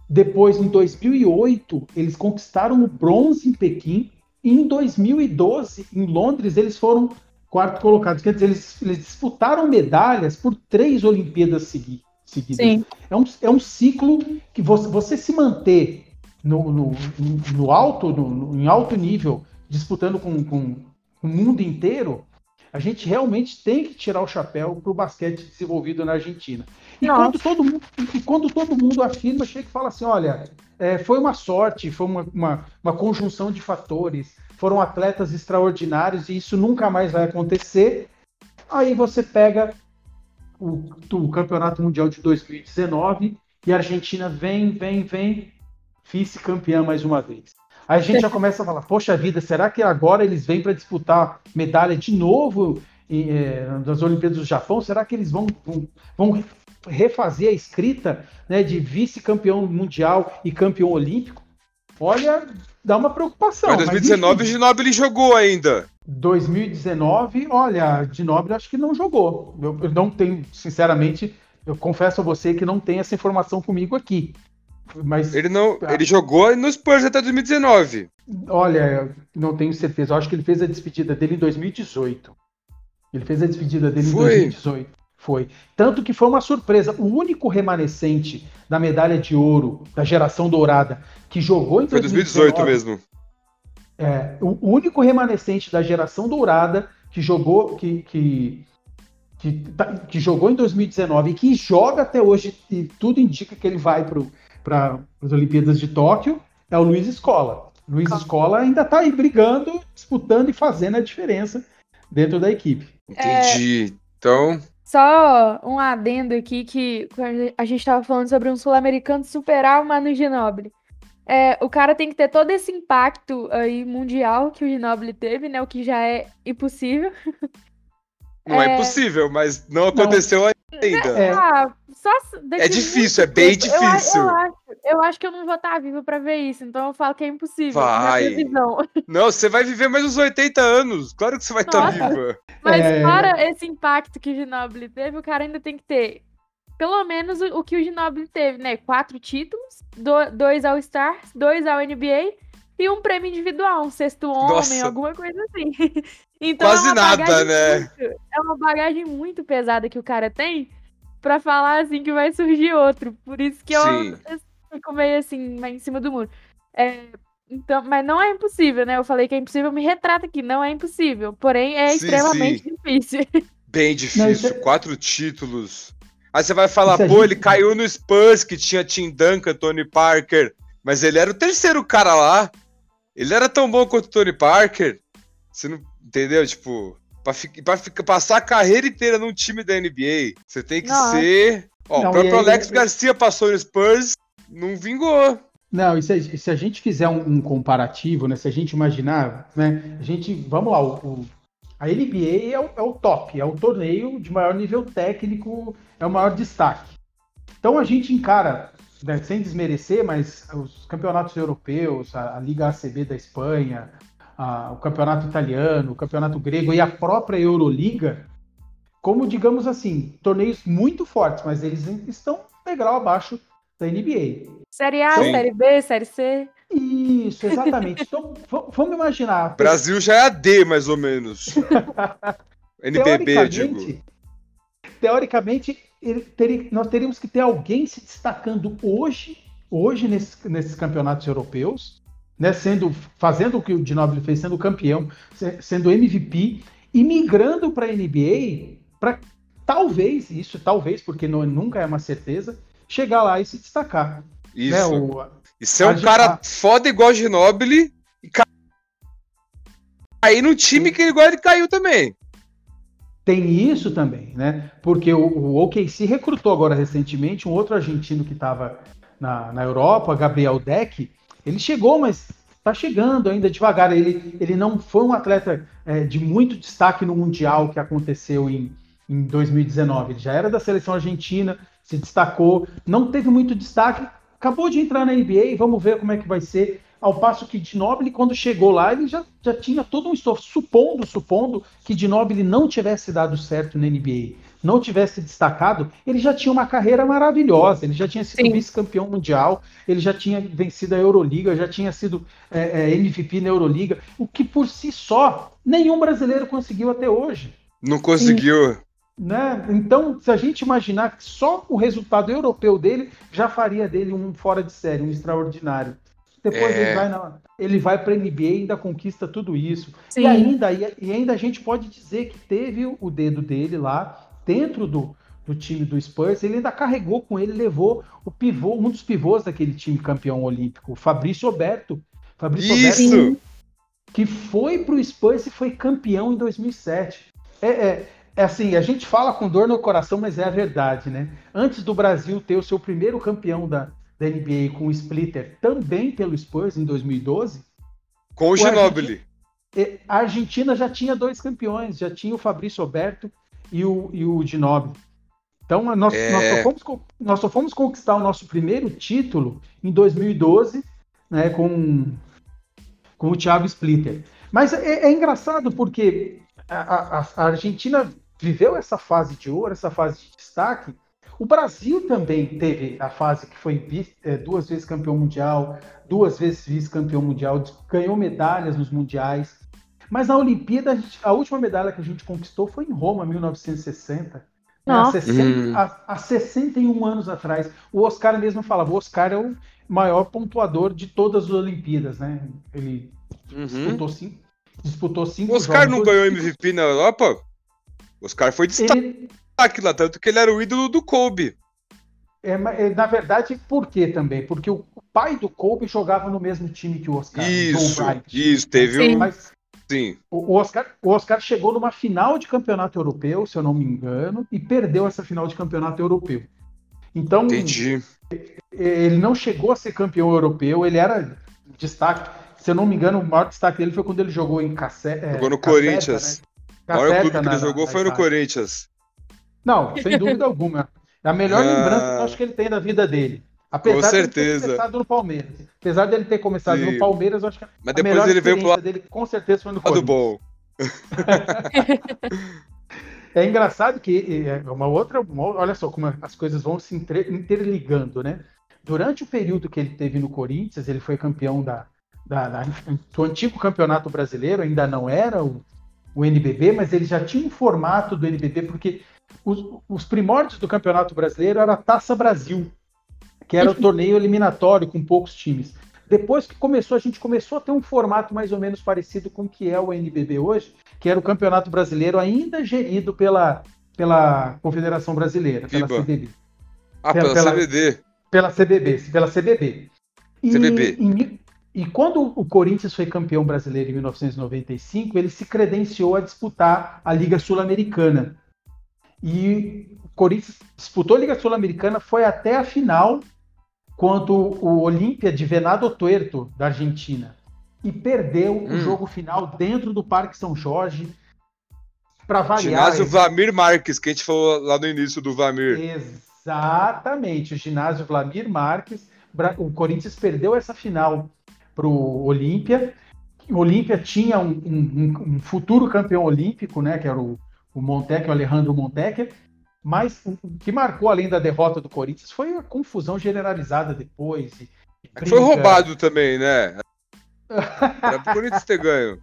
C: Depois, em 2008, eles conquistaram o bronze em Pequim. E em 2012, em Londres, eles foram quarto colocados. Quer dizer, eles, eles disputaram medalhas por três Olimpíadas segui- seguidas.
A: Sim.
C: É um, é um ciclo que você, você se manter no, no, no alto, no, no- em alto nível, disputando com, com o mundo inteiro, a gente realmente tem que tirar o chapéu para o basquete desenvolvido na Argentina. E
A: Nossa.
C: quando, todo mundo, e quando todo mundo afirma, chega e fala assim: olha, é, foi uma sorte, foi uma, uma, uma conjunção de fatores, foram atletas extraordinários e isso nunca mais vai acontecer. Aí você pega o, o Campeonato Mundial de 2019 e a Argentina vem, vem, vem, vice-campeã mais uma vez. Aí a gente já começa a falar: poxa vida, será que agora eles vêm para disputar medalha de novo em, eh, das Olimpíadas do Japão? Será que eles vão, vão, refazer a escrita né, de vice-campeão mundial e campeão olímpico? Olha, dá uma preocupação.
B: Mas 2019 o
C: enfim,
B: Ginobili jogou ainda.
C: 2019, olha, de Nobre acho que não jogou. Eu, eu não tenho, sinceramente, eu confesso a você que não tem essa informação comigo aqui. Mas
B: Ele não,
C: Ah.
B: ele jogou no Spurs até 2019.
C: Olha, não tenho certeza. Eu acho que ele fez a despedida dele em 2018. Ele fez a despedida dele
B: Foi?
C: em 2018. Foi. Tanto que foi uma surpresa. O único remanescente da medalha de ouro da geração dourada que jogou em
B: Foi 2018
C: 2019,
B: mesmo.
C: É, o único remanescente da geração dourada que jogou que, que, que, tá- que jogou em 2019 e que joga até hoje e tudo indica que ele vai para para as Olimpíadas de Tóquio é o Luiz Escola. Luiz Escola ainda está aí brigando, disputando e fazendo a diferença dentro da equipe.
B: Entendi. Então,
A: Só um adendo aqui que a gente estava falando sobre um sul-americano superar o Manu Ginóbili. É, o cara tem que ter todo esse impacto aí mundial que o Ginóbili teve, né? O que já é impossível.
B: não é,
A: É.
B: possível, mas não aconteceu ainda.
C: É.
A: Ah,
B: É difícil, é bem
A: tempo. Eu
B: difícil.
A: Eu, acho, eu acho que eu não vou estar viva pra ver isso, então eu falo que é impossível.
B: Vai. Não, você vai viver mais uns 80 anos. Claro que você vai estar
A: Nossa.
B: viva.
A: Mas
C: É.
A: fora esse impacto que o Ginóbili teve, o cara ainda tem que ter pelo menos o, que o Ginóbili teve, né? Quatro títulos, do- dois All-Stars, dois ao NBA e um prêmio individual, um sexto homem,
B: Nossa.
A: alguma coisa assim. Então
B: Quase
A: é
B: nada, né?
A: muito- é uma bagagem muito pesada que o cara tem pra falar assim que vai surgir outro. Por isso que
B: Sim.
A: eu fico meio assim, mais em cima do muro. É, então, mas não é impossível, né? Eu falei que é impossível, me retrata aqui, não é impossível. Porém, é
B: Sim,
A: extremamente difícil.
B: Bem difícil.
C: isso é-
B: Quatro títulos. Aí você vai falar,
C: Isso a
B: pô,
C: gente-
B: ele caiu no Spurs, que tinha Tim Duncan, Tony Parker. Mas ele era o terceiro cara lá. Ele era tão bom quanto o Tony Parker. Você não. Entendeu? Tipo, pra, fi- pra ficar- passar a carreira inteira num time da NBA, você tem que
A: Nossa.
B: ser. Ó,
C: Não,
B: o próprio
C: aí-
B: Alex Garcia passou no Spurs, não vingou.
C: Não, e se, se a gente fizer um, um comparativo, né? Se a gente imaginar, né? A gente, vamos lá, o, o- a NBA é o, é o top, é o torneio de maior nível técnico, é o maior destaque. Então a gente encara, né, sem desmerecer, mas os campeonatos europeus, a, a Liga ACB da Espanha, a- o campeonato italiano, o campeonato grego e a própria Euroliga, como digamos assim, torneios muito fortes, mas eles estão um degrau abaixo da NBA.
A: Série A,
B: Sim.
A: Série B, Série C.
C: Isso, exatamente. Então, vamos imaginar.
B: Brasil já é AD, mais ou menos. NBB, digo.
C: teoricamente, teoricamente ele teria- nós teríamos que ter alguém se destacando hoje, hoje nesses, nesses campeonatos europeus, né, sendo, fazendo o que o Ginóbili fez, sendo campeão, se- sendo MVP, e migrando para a NBA para talvez, isso talvez, porque não, nunca é uma certeza, chegar lá e se destacar.
B: Isso.
C: Né, o-
B: E ser um cara
C: a-
B: foda igual Ginobili e ca- cair num time que igual ele caiu também.
C: Tem isso também, né? Porque o, o OKC recrutou agora recentemente um outro argentino que estava na, na Europa, Gabriel Deck. Ele chegou, mas está chegando ainda devagar. Ele, ele não foi um atleta é, de muito destaque no Mundial que aconteceu em, em 2019. Ele já era da seleção argentina, se destacou, não teve muito destaque, acabou de entrar na NBA, vamos ver como é que vai ser. Ao passo que Ginobili, quando chegou lá, ele já, já tinha todo um estofo, supondo, supondo que Ginobili não tivesse dado certo na NBA, não tivesse destacado, ele já tinha uma carreira maravilhosa, ele já tinha sido vice-campeão mundial, ele já tinha vencido a Euroliga, já tinha sido é, é, MVP na Euroliga, o que por si só nenhum brasileiro conseguiu até hoje.
B: Não conseguiu.
C: Né? Então, se a gente imaginar que só o resultado europeu dele já faria dele um fora de série, um extraordinário. Depois
B: É.
C: ele vai, na, ele vai para a NBA e ainda conquista tudo isso.
A: Sim.
C: E ainda, e, ainda a gente pode dizer que teve o dedo dele lá dentro do, do time do Spurs. Ele ainda carregou com ele, levou o pivô, um dos pivôs daquele time campeão olímpico, o Fabrício Oberto. Fabrício Oberto,
B: Isso!
C: que foi para o Spurs e foi campeão em 2007. É, é, é assim, a gente fala com dor no coração, mas é a verdade, né? Antes do Brasil ter o seu primeiro campeão da, da NBA com o Splitter, também pelo Spurs em 2012,
B: Com o Ginobili.
C: e a Argentina já tinha dois campeões, já tinha o Fabrício Alberto e o, e o Ginóbili. Então, nós,
B: É.
C: nós, só fomos, nós só fomos conquistar o nosso primeiro título em 2012, né, com, com o Thiago Splitter. Mas é, é engraçado porque a, a- a Argentina viveu essa fase de ouro, essa fase de destaque. O Brasil também teve a fase que foi é, duas vezes campeão mundial, duas vezes vice-campeão mundial, ganhou medalhas nos mundiais. Mas na Olimpíada, a, gente- a última medalha que a gente conquistou foi em Roma, 1960. né, Há,
A: Nossa.
C: 60
B: Hum.
C: há- há 61 anos atrás. O Oscar mesmo falava, o Oscar é o maior pontuador de todas as Olimpíadas, né? Ele
B: Uhum.
C: disputou cinco, disputou cinco
B: O Oscar
C: jogos
B: não ganhou MVP na Europa? Oscar foi destaque
C: Ele,
B: lá, tanto que ele era o ídolo do Kobe.
C: É, é, na verdade, por quê também? Porque o pai do Kobe jogava no mesmo time que o Oscar.
B: Isso, isso, teve Sim. um. Mas,
C: Sim. O Oscar, o Oscar chegou numa final de campeonato europeu, se eu não me engano, e perdeu essa final de campeonato europeu. Então,
B: Entendi.
C: ele não chegou a ser campeão europeu, ele era destaque. Se eu não me engano, o maior destaque dele foi quando ele jogou em Casseta.
B: É, jogou no Casseta, Corinthians. Né? O maior clube que ele jogou na, foi no Corinthians.
C: Não, sem dúvida alguma. É a melhor ah, lembrança que eu acho que ele tem da vida dele.
B: Apesar com certeza. de ele ter
C: começado no Palmeiras. Apesar dele ter começado Sim. no Palmeiras, eu acho que
B: Mas depois melhor ele veio pro lado
C: dele com certeza foi no
B: Corinthians. bom.
C: é engraçado que é uma outra, uma, olha só como as coisas vão se interligando, né? Durante o período que ele teve no Corinthians, ele foi campeão da, da, da do antigo campeonato brasileiro, ainda não era o, o NBB, mas ele já tinha um formato do NBB porque os, os primórdios do Campeonato Brasileiro era a Taça Brasil, que era o torneio eliminatório com poucos times. Depois que começou, a gente começou a ter um formato mais ou menos parecido com o que é o NBB hoje, que era o Campeonato Brasileiro ainda gerido pela, pela Confederação Brasileira, pela CBB.
B: Ah, pela, pela CBD.
C: Pela CBB, pela CBB.
B: E, CBB.
C: Em, e quando o Corinthians foi campeão brasileiro em 1995, ele se credenciou a disputar a Liga Sul-Americana. E o Corinthians disputou a Liga Sul-Americana, foi até a final contra o Olímpia de Venado Tuerto, da Argentina. E perdeu hum. o jogo final dentro do Parque São Jorge. Para variar.
B: Ginásio Vlamir Marques, que a gente falou lá no início do Vlamir.
C: Exatamente, o ginásio Vlamir Marques. O Corinthians perdeu essa final para o Olímpia. O Olímpia tinha um, um, um, futuro campeão olímpico, né, que era o, o Montec, o Alejandro Montec, mas o que marcou além da derrota do Corinthians foi a confusão generalizada depois. E,
B: e foi roubado também, né? Era pro Corinthians ter ganho.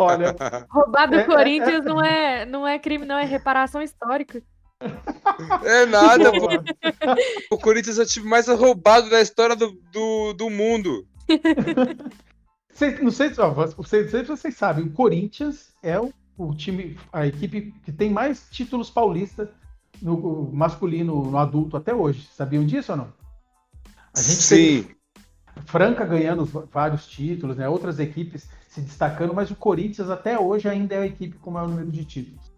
A: Olha, roubar do é, Corinthians é, é... Não, é, não é crime, não, é reparação histórica.
B: É nada, pô. O Corinthians é o time mais roubado da história do, do, do mundo.
C: não sei, ó, vocês, vocês sabem, o Corinthians é o o time, a equipe que tem mais títulos paulistas no masculino, no adulto até hoje. Sabiam disso ou não?
B: A gente Sim.
C: Franca ganhando vários títulos, né? Outras equipes se destacando, mas o Corinthians até hoje ainda é a equipe com o maior número de títulos.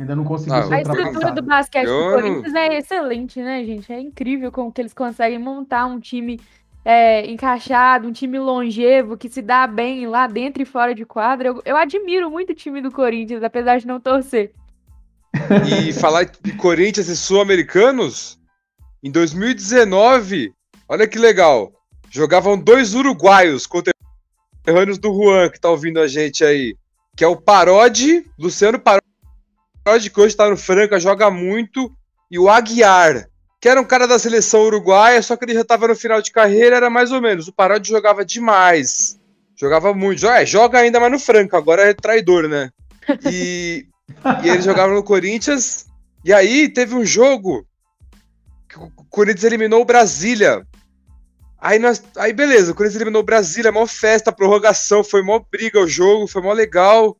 C: Ainda não conseguiu ah,
A: ser A estrutura do basquete do Corinthians é excelente, né, gente? É incrível como que eles conseguem montar um time é, encaixado, um time longevo, que se dá bem lá dentro e fora de quadra. Eu, eu admiro muito o time do Corinthians, apesar de não torcer.
B: E falar de Corinthians e sul-americanos, em 2019, olha que legal, jogavam dois uruguaios conterrâneos do Juan, que tá ouvindo a gente aí, que é o Parodi, Luciano Parodi, que hoje tá no Franca, joga muito, e o Aguiar, que era um cara da seleção uruguaia, só que ele já estava no final de carreira, era mais ou menos. O Parodi jogava demais. Jogava muito. É, joga ainda mais no Franco, agora é traidor, né? E, e ele jogava no Corinthians. E aí teve um jogo que o Corinthians eliminou o Brasília. Aí, nós, aí beleza, o Corinthians eliminou o Brasília, mó festa, prorrogação, foi mó briga o jogo, foi mó legal.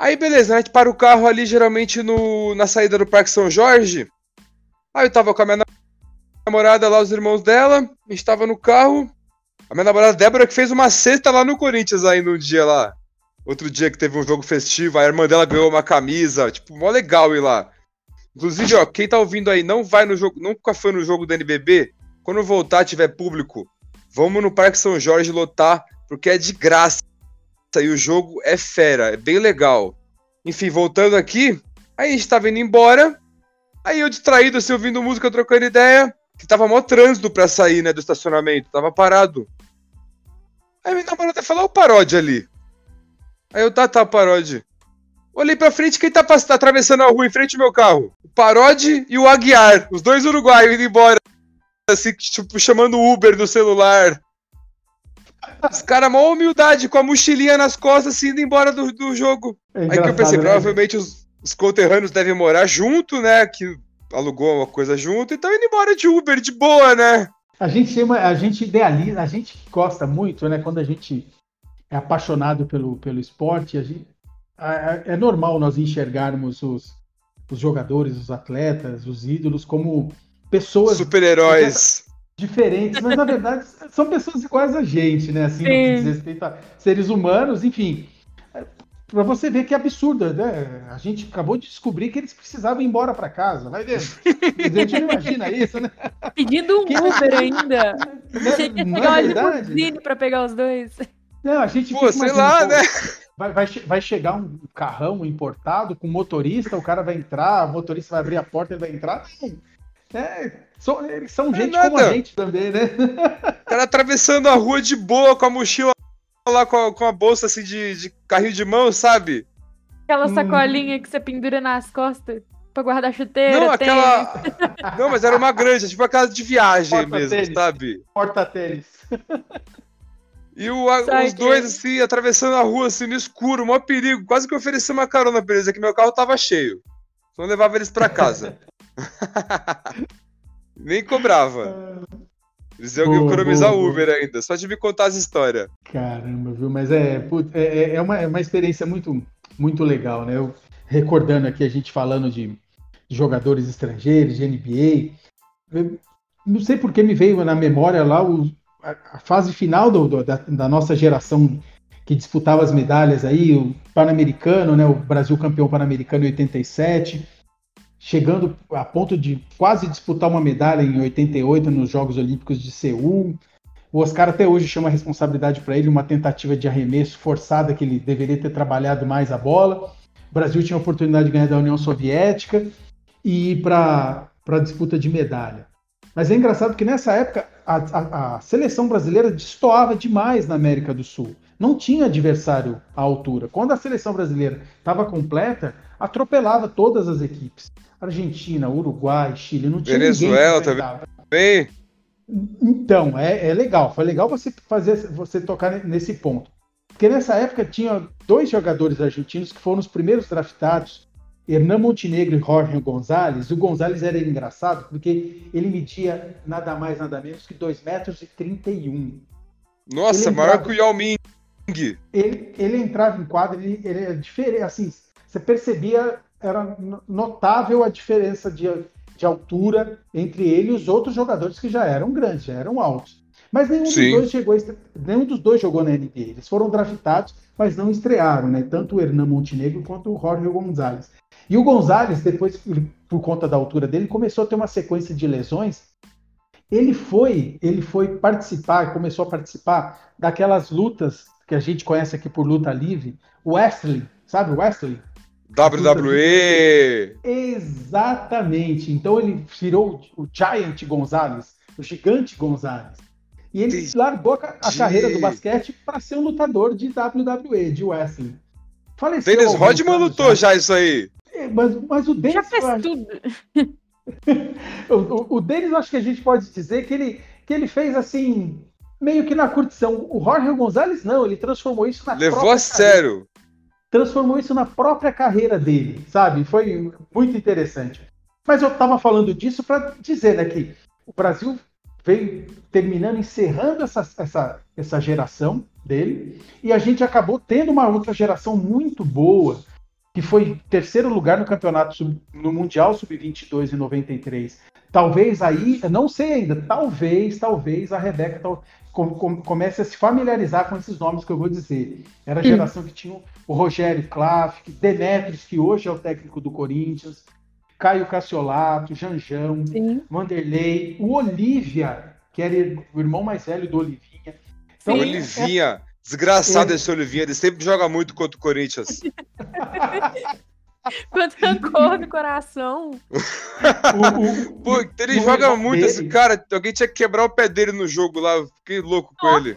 B: Aí beleza, a gente para o carro ali geralmente no, na saída do Parque São Jorge. Aí eu tava com a minha namorada lá, os irmãos dela, a gente tava no carro. A minha namorada Débora que fez uma cesta lá no Corinthians ainda um dia lá. Outro dia que teve um jogo festivo, a irmã dela ganhou uma camisa, tipo, mó legal ir lá. Inclusive, ó, quem tá ouvindo aí, não vai no jogo, nunca foi no jogo do NBB, quando voltar, tiver público, vamos no Parque São Jorge lotar, porque é de graça. E o jogo é fera, é bem legal. Enfim, voltando aqui, aí a gente tava indo embora, Aí eu distraído, assim, ouvindo música, trocando ideia, que tava mó trânsito pra sair, né, do estacionamento, tava parado. Aí minha namorada falou, o paródia ali. Aí eu, tá, tá, paródia. Olhei pra frente, quem tá, tá atravessando a rua em frente ao meu carro? O Parode e o Aguiar, os dois uruguaios indo embora. Assim, tipo, chamando Uber do celular. Os caras, mó humildade, com a mochilinha nas costas, assim, indo embora do, do jogo. É Aí que eu pensei, né? provavelmente os, os conterrâneos devem morar junto, né? Que alugou uma coisa junto e estão indo embora de Uber de boa, né?
C: A gente chama, a gente idealiza, a gente gosta muito, né? Quando a gente é apaixonado pelo, pelo esporte, a gente, é normal nós enxergarmos os, os jogadores, os atletas, os ídolos como pessoas.
B: Super-heróis.
C: Diferentes, mas na verdade são pessoas iguais a gente, né? Assim, diz respeito a seres humanos, enfim. Para você ver que é absurdo, né? A gente acabou de descobrir que eles precisavam ir embora para casa, vai ver. A gente não imagina isso, né?
A: Pedindo um Uber ainda. Achei que ia pegar é limusine para pegar os dois.
C: Não, a gente
B: Pô, sei lá, né?
C: Vai, vai, vai, chegar um carrão importado com motorista, o cara vai entrar, o motorista vai abrir a porta, ele vai entrar. É, são, eles são é gente nada. como a gente também, né?
B: O cara atravessando a rua de boa com a mochila lá com a, com a bolsa assim de, de carrinho de mão, sabe?
A: Aquela hum. sacolinha hum. que você pendura nas costas pra guardar chuteira.
B: Não, aquela. Não, mas era uma grande, tipo aquela de viagem Porta mesmo, tênis. sabe?
C: Porta-tênis.
B: E o, os dois, assim, atravessando a rua, assim, no escuro, maior perigo. Quase que ofereci uma carona pra eles, é que meu carro tava cheio. Então eu levava eles pra casa. Nem cobrava. Eles iam economizar boa, Uber boa. ainda, só de me contar as histórias.
C: Caramba, viu? Mas é, é, é, é, uma, é uma experiência muito, muito legal, né? Eu, recordando aqui a gente falando de, de jogadores estrangeiros, de NBA. Eu, não sei porque me veio na memória lá o, a, a fase final do, do, da, da nossa geração que disputava as medalhas aí, o Pan-Americano, né? O Brasil campeão Pan-Americano em 87 chegando a ponto de quase disputar uma medalha em 88 nos Jogos Olímpicos de Seul. O Oscar até hoje chama a responsabilidade para ele uma tentativa de arremesso forçada que ele deveria ter trabalhado mais a bola. O Brasil tinha a oportunidade de ganhar da União Soviética e ir para a disputa de medalha. Mas é engraçado que nessa época a, a, a, seleção brasileira destoava demais na América do Sul. Não tinha adversário à altura. Quando a seleção brasileira estava completa, atropelava todas as equipes. Argentina, Uruguai, Chile, não tinha
B: Venezuela também.
C: Então, é, é legal. Foi legal você fazer você tocar nesse ponto. Porque nessa época tinha dois jogadores argentinos que foram os primeiros draftados, Hernan Montenegro e Jorge Gonzalez. O Gonzalez era engraçado porque ele media nada mais, nada menos que 2 metros e 31.
B: Nossa, entrava, maior que o Yao Ming.
C: Ele, ele entrava em quadro, ele, ele era diferente, assim, você percebia era notável a diferença de, de altura entre ele e os outros jogadores que já eram grandes, já eram altos. Mas nenhum dos, dois chegou, nenhum dos dois jogou na NBA. Eles foram draftados, mas não estrearam, né? Tanto o Hernan Montenegro quanto o Jorge Gonzalez. E o Gonzalez, depois, por conta da altura dele, começou a ter uma sequência de lesões. Ele foi, ele foi participar, começou a participar daquelas lutas que a gente conhece aqui por luta livre, Wesley, sabe o Wesley?
B: WWE!
C: Exatamente. Então ele virou o Giant Gonzalez, o gigante Gonzalez. E ele Entendi. largou a, a carreira do basquete para ser um lutador de WWE, de wrestling.
B: Faleceu Dennis Rodman lutou já. já isso aí.
C: É, mas, mas o Dennis. Já
A: fez acho... tudo.
C: o, o, o Dennis, acho que a gente pode dizer que ele, que ele fez assim, meio que na curtição. O Jorge Gonzalez, não, ele transformou isso na
B: Levou a sério
C: transformou isso na própria carreira dele, sabe? Foi muito interessante. Mas eu estava falando disso para dizer né, que o Brasil veio terminando, encerrando essa, essa, essa geração dele, e a gente acabou tendo uma outra geração muito boa, que foi terceiro lugar no campeonato no Mundial Sub-22 em 93. Talvez aí, não sei ainda, talvez, talvez a Rebeca tal, comece a se familiarizar com esses nomes que eu vou dizer. Era a geração que tinha o Rogério Klaff, Demetrios, que hoje é o técnico do Corinthians, Caio Cassiolato, Janjão, Sim. Vanderlei, o Olivia, que era o irmão mais velho do Olivinha.
B: Então, Olivinha, é... desgraçado esse Olivinha, ele sempre joga muito contra o Corinthians.
A: Quanto rancor no coração.
B: o, o, Pô, ele o joga muito, dele... esse cara. Alguém tinha que quebrar o pé dele no jogo lá. Fiquei louco com ele.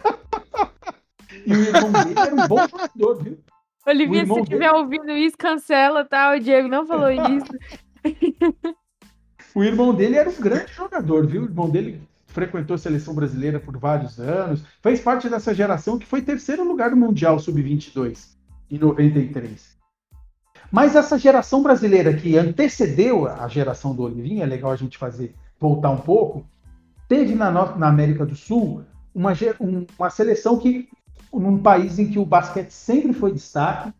C: e o irmão dele era um bom jogador, viu?
A: Olivia, se estiver dele... ouvindo isso, cancela, tá? O Diego não falou isso.
C: o irmão dele era um grande jogador, viu? O irmão dele frequentou a seleção brasileira por vários anos, fez parte dessa geração que foi terceiro lugar no Mundial Sub-22 em 93. Mas essa geração brasileira que antecedeu a geração do Olivinha, é legal a gente fazer voltar um pouco, teve na, na América do Sul uma, uma seleção que num país em que o basquete sempre foi destaque,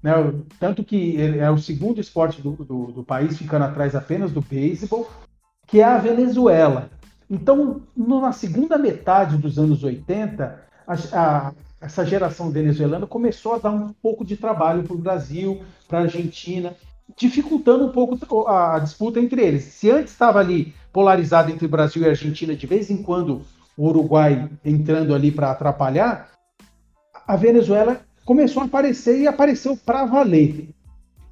C: né? tanto que é o segundo esporte do, do, do país, ficando atrás apenas do beisebol. que é a Venezuela. Então, na segunda metade dos anos 80, a, a, essa geração venezuelana começou a dar um pouco de trabalho para o Brasil, para a Argentina, dificultando um pouco a, a, disputa entre eles. Se antes estava ali polarizado entre Brasil e Argentina, de vez em quando o Uruguai entrando ali para atrapalhar, a Venezuela começou a aparecer e apareceu para valer.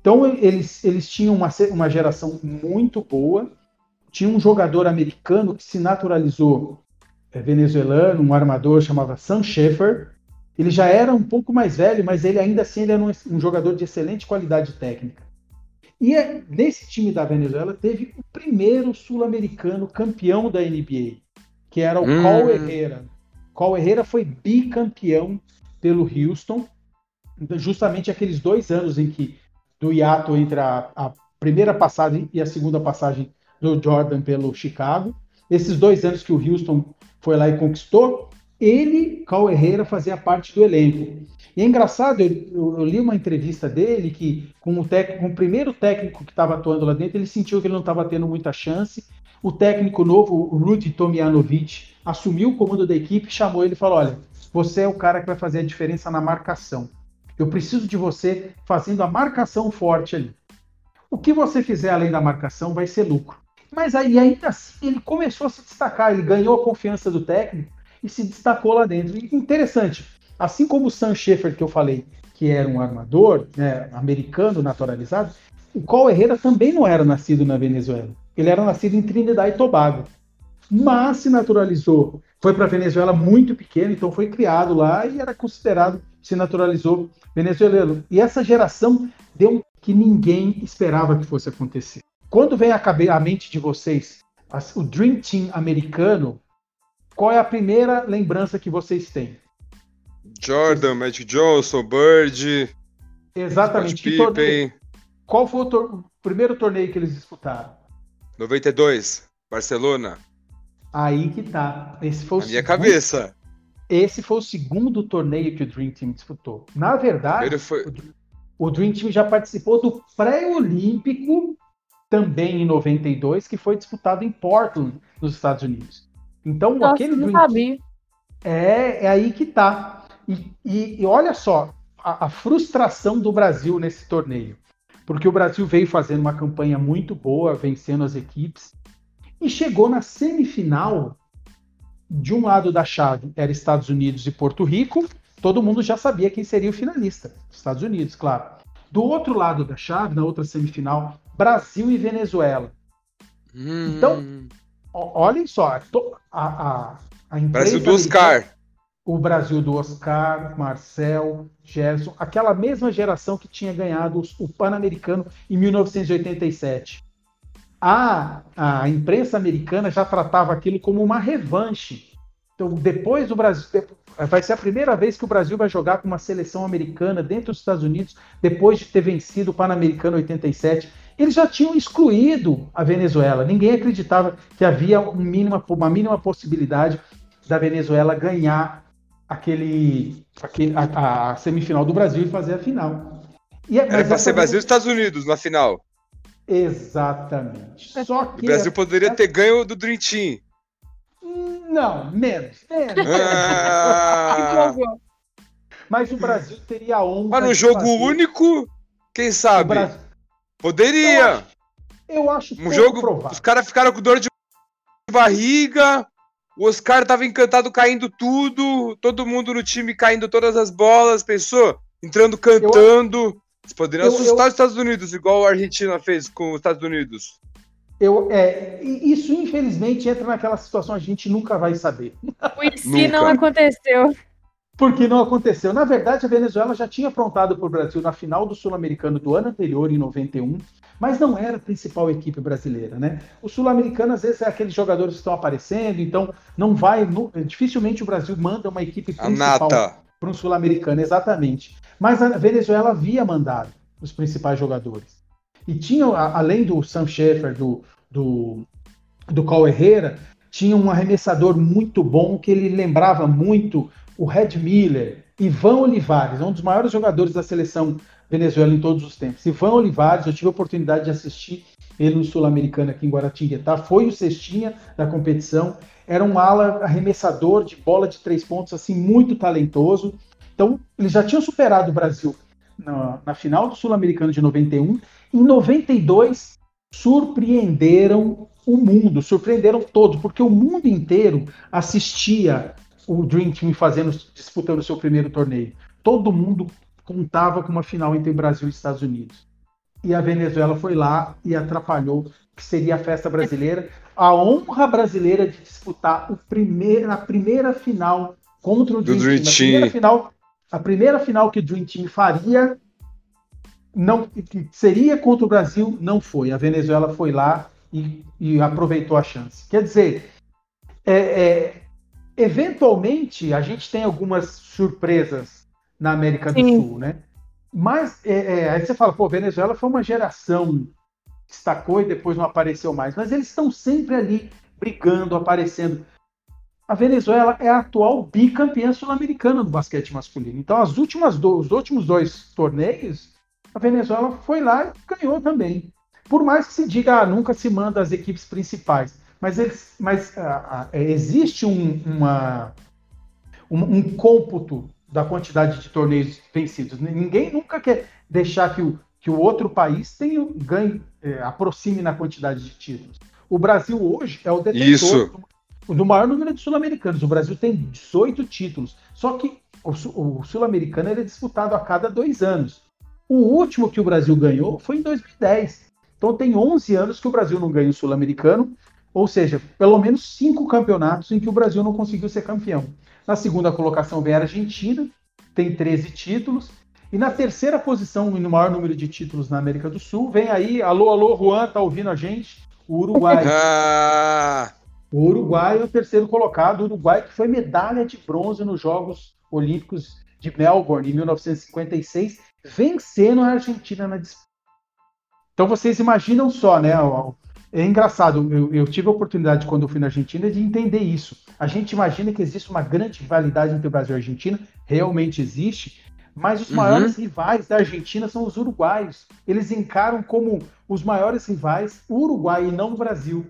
C: Então eles, eles tinham uma, uma geração muito boa, tinha um jogador americano que se naturalizou é, venezuelano, um armador chamava Sam Sheffer. Ele já era um pouco mais velho, mas ele ainda assim ele era um, um jogador de excelente qualidade técnica. E é, nesse time da Venezuela teve o primeiro sul-americano campeão da NBA, que era o hum. Col Herrera. Col Herrera foi bicampeão pelo Houston, justamente aqueles dois anos em que do hiato entre a, a primeira passagem e a segunda passagem do Jordan pelo Chicago. Esses dois anos que o Houston foi lá e conquistou, ele, Cal Herrera, fazia parte do elenco. E é engraçado, eu, eu li uma entrevista dele que, com o, com o primeiro técnico que estava atuando lá dentro, ele sentiu que ele não estava tendo muita chance. O técnico novo, o Rudy Tomjanovic, assumiu o comando da equipe, chamou ele e falou: Olha, você é o cara que vai fazer a diferença na marcação. Eu preciso de você fazendo a marcação forte ali. O que você fizer além da marcação vai ser lucro. Mas aí ainda assim ele começou a se destacar, ele ganhou a confiança do técnico e se destacou lá dentro. E interessante, assim como o Sam Sheffer que eu falei, que era um armador né, americano naturalizado, o Col Herrera também não era nascido na Venezuela. Ele era nascido em Trinidad e Tobago. Mas se naturalizou, foi para a Venezuela muito pequeno, então foi criado lá e era considerado, se naturalizou venezuelano. E essa geração deu que ninguém esperava que fosse acontecer. Quando vem a, a mente de vocês o Dream Team americano, qual é a primeira lembrança que vocês têm?
B: Jordan, Magic Johnson, Bird.
C: Exatamente. Pippen. Qual foi o, o, primeiro torneio que eles disputaram?
B: 92, Barcelona.
C: Aí que tá. Esse foi
B: o minha cabeça.
C: Esse foi o segundo torneio que o Dream Team disputou. Na verdade, foi... o Dream Team já participou do pré-olímpico também em 92, que foi disputado em Portland, nos Estados Unidos. Então,
A: Nossa,
C: aquele
A: não sabia.
C: É, é aí que tá. E, e, e olha só, a, a, frustração do Brasil nesse torneio. Porque o Brasil veio fazendo uma campanha muito boa, vencendo as equipes, e chegou na semifinal. De um lado da chave era Estados Unidos e Porto Rico, todo mundo já sabia quem seria o finalista. Estados Unidos, claro. Do outro lado da chave, na outra semifinal, Brasil e Venezuela. Hum. Então, olhem só, a, a, a
B: Brasil do Oscar.
C: O Brasil do Oscar, Marcel, Gerson, aquela mesma geração que tinha ganhado o Pan-Americano em 1987. A, a imprensa americana já tratava aquilo como uma revanche. Então, depois do Brasil, vai ser a primeira vez que o Brasil vai jogar com uma seleção americana dentro dos Estados Unidos, depois de ter vencido o Pan-Americano 87 eles já tinham excluído a Venezuela. Ninguém acreditava que havia um mínima, uma mínima possibilidade da Venezuela ganhar aquele, aquele a, a, semifinal do Brasil e fazer a final.
B: E, é, Era para ser Brasil e Estados Unidos na final.
C: Exatamente.
B: Só que o Brasil poderia ter ganho do Dream Team.
C: Não, menos. menos. Ah. Mas o Brasil teria a honra.
B: Mas no jogo fazer... único, quem sabe? Brasil... Poderia.
C: Eu acho,
B: eu acho um jogo. Provável. Os caras ficaram com dor de barriga. O Oscar tava encantado caindo tudo. Todo mundo no time caindo todas as bolas. Pensou? Entrando cantando. Eu, Eles poderiam eu, assustar eu, os Estados Unidos, igual a Argentina fez com os Estados Unidos.
C: Eu, é, isso, infelizmente, entra naquela situação a gente nunca vai saber.
A: O se não aconteceu
C: porque não aconteceu. Na verdade, a Venezuela já tinha aprontado para o Brasil na final do Sul-Americano do ano anterior, em 91, mas não era a principal equipe brasileira, né? O Sul-Americano, às vezes, é aqueles jogadores que estão aparecendo, então não vai. No, dificilmente o Brasil manda uma equipe principal para um Sul-Americano, exatamente. Mas a Venezuela havia mandado os principais jogadores. E tinha, além do Sam Sheffer, do, do, do Cal Herrera, tinha um arremessador muito bom que ele lembrava muito o Red Miller, Ivan Olivares, um dos maiores jogadores da seleção venezuela em todos os tempos. Ivan Olivares, eu tive a oportunidade de assistir ele no Sul-Americano aqui em Guaratinguetá, foi o cestinha da competição, era um ala arremessador de bola de três pontos, assim, muito talentoso. Então, ele já tinha superado o Brasil na, na final do Sul-Americano de 91. Em 92, surpreenderam o mundo, surpreenderam todos, porque o mundo inteiro assistia o Dream Team fazendo, disputando o seu primeiro torneio. Todo mundo contava com uma final entre Brasil e Estados Unidos. E a Venezuela foi lá e atrapalhou, que seria a festa brasileira, a honra brasileira de disputar o primeiro, a primeira final contra o Dream, Dream Team. A primeira final, a primeira final que o Dream Team faria não que seria contra o Brasil, não foi. A Venezuela foi lá e, e aproveitou a chance. Quer dizer, é, é, eventualmente a gente tem algumas surpresas na América Sim. do Sul, né? Mas é, é, aí você fala, pô, Venezuela foi uma geração que destacou e depois não apareceu mais. Mas eles estão sempre ali brigando, aparecendo. A Venezuela é a atual bicampeã sul-americana do basquete masculino. Então, as últimas do, os últimos dois torneios, a Venezuela foi lá e ganhou também. Por mais que se diga, ah, nunca se manda as equipes principais, mas, eles, mas ah, ah, existe um, uma, um, um cômputo da quantidade de torneios vencidos. Ninguém nunca quer deixar que o, que o outro país tenha ganhe, é, aproxime na quantidade de títulos. O Brasil hoje é o detentor do, do, maior número de sul-americanos. O Brasil tem 18 títulos. Só que o, o sul-americano é disputado a cada dois anos. O último que o Brasil ganhou foi em 2010. Então tem 11 anos que o Brasil não ganha o Sul-Americano, ou seja, pelo menos cinco campeonatos em que o Brasil não conseguiu ser campeão. Na segunda colocação vem a Argentina, tem 13 títulos. E na terceira posição, no maior número de títulos na América do Sul, vem aí, alô, alô, Juan, tá ouvindo a gente? O Uruguai. Ah. O Uruguai é o terceiro colocado, o Uruguai que foi medalha de bronze nos Jogos Olímpicos de Melbourne em 1956 vencendo a Argentina na disputa. Então vocês imaginam só, né? É engraçado, eu, eu, tive a oportunidade, quando eu fui na Argentina, de entender isso. A gente imagina que existe uma grande rivalidade entre o Brasil e a Argentina, realmente existe, mas os uhum. maiores rivais da Argentina são os uruguaios. Eles encaram como os maiores rivais o Uruguai e não o Brasil.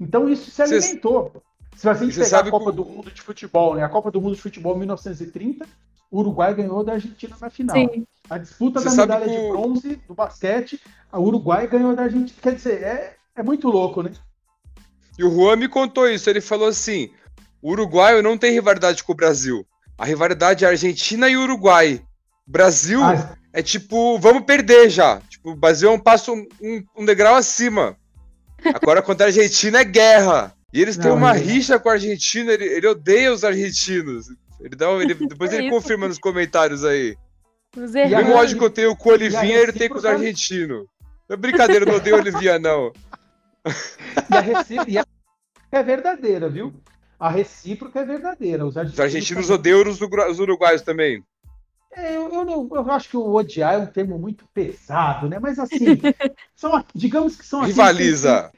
C: Então isso se alimentou. Se a gente pegar a Copa que... do Mundo de Futebol, né? A Copa do Mundo de Futebol 1930, o Uruguai ganhou da Argentina na final. Sim. A disputa Você da medalha que... de bronze do basquete, a Uruguai ganhou da Argentina. Quer dizer, é, é muito louco, né?
B: E o Juan me contou isso. Ele falou assim: o Uruguai não tem rivalidade com o Brasil. A rivalidade é Argentina e Uruguai. Brasil ah. é tipo, vamos perder já. Tipo, o Brasil é um passo um, um degrau acima. Agora contra a Argentina é guerra. E eles têm uma é... rixa com a Argentina, ele, ele odeia os argentinos. Ele dá, ele, depois é ele confirma nos comentários aí. Os o mesmo ódio que eu tenho com o Olivinha, ele tem com os argentinos. Não é brincadeira, não odeio o Olivinha, não.
C: E a recíproca é verdadeira, viu? A recíproca é verdadeira.
B: Os argentinos, os argentinos odeiam os, os uruguaios também.
C: É, eu, eu, não, eu acho que o odiar é um termo muito pesado, né? Mas assim, são, digamos que são
B: Rivaliza.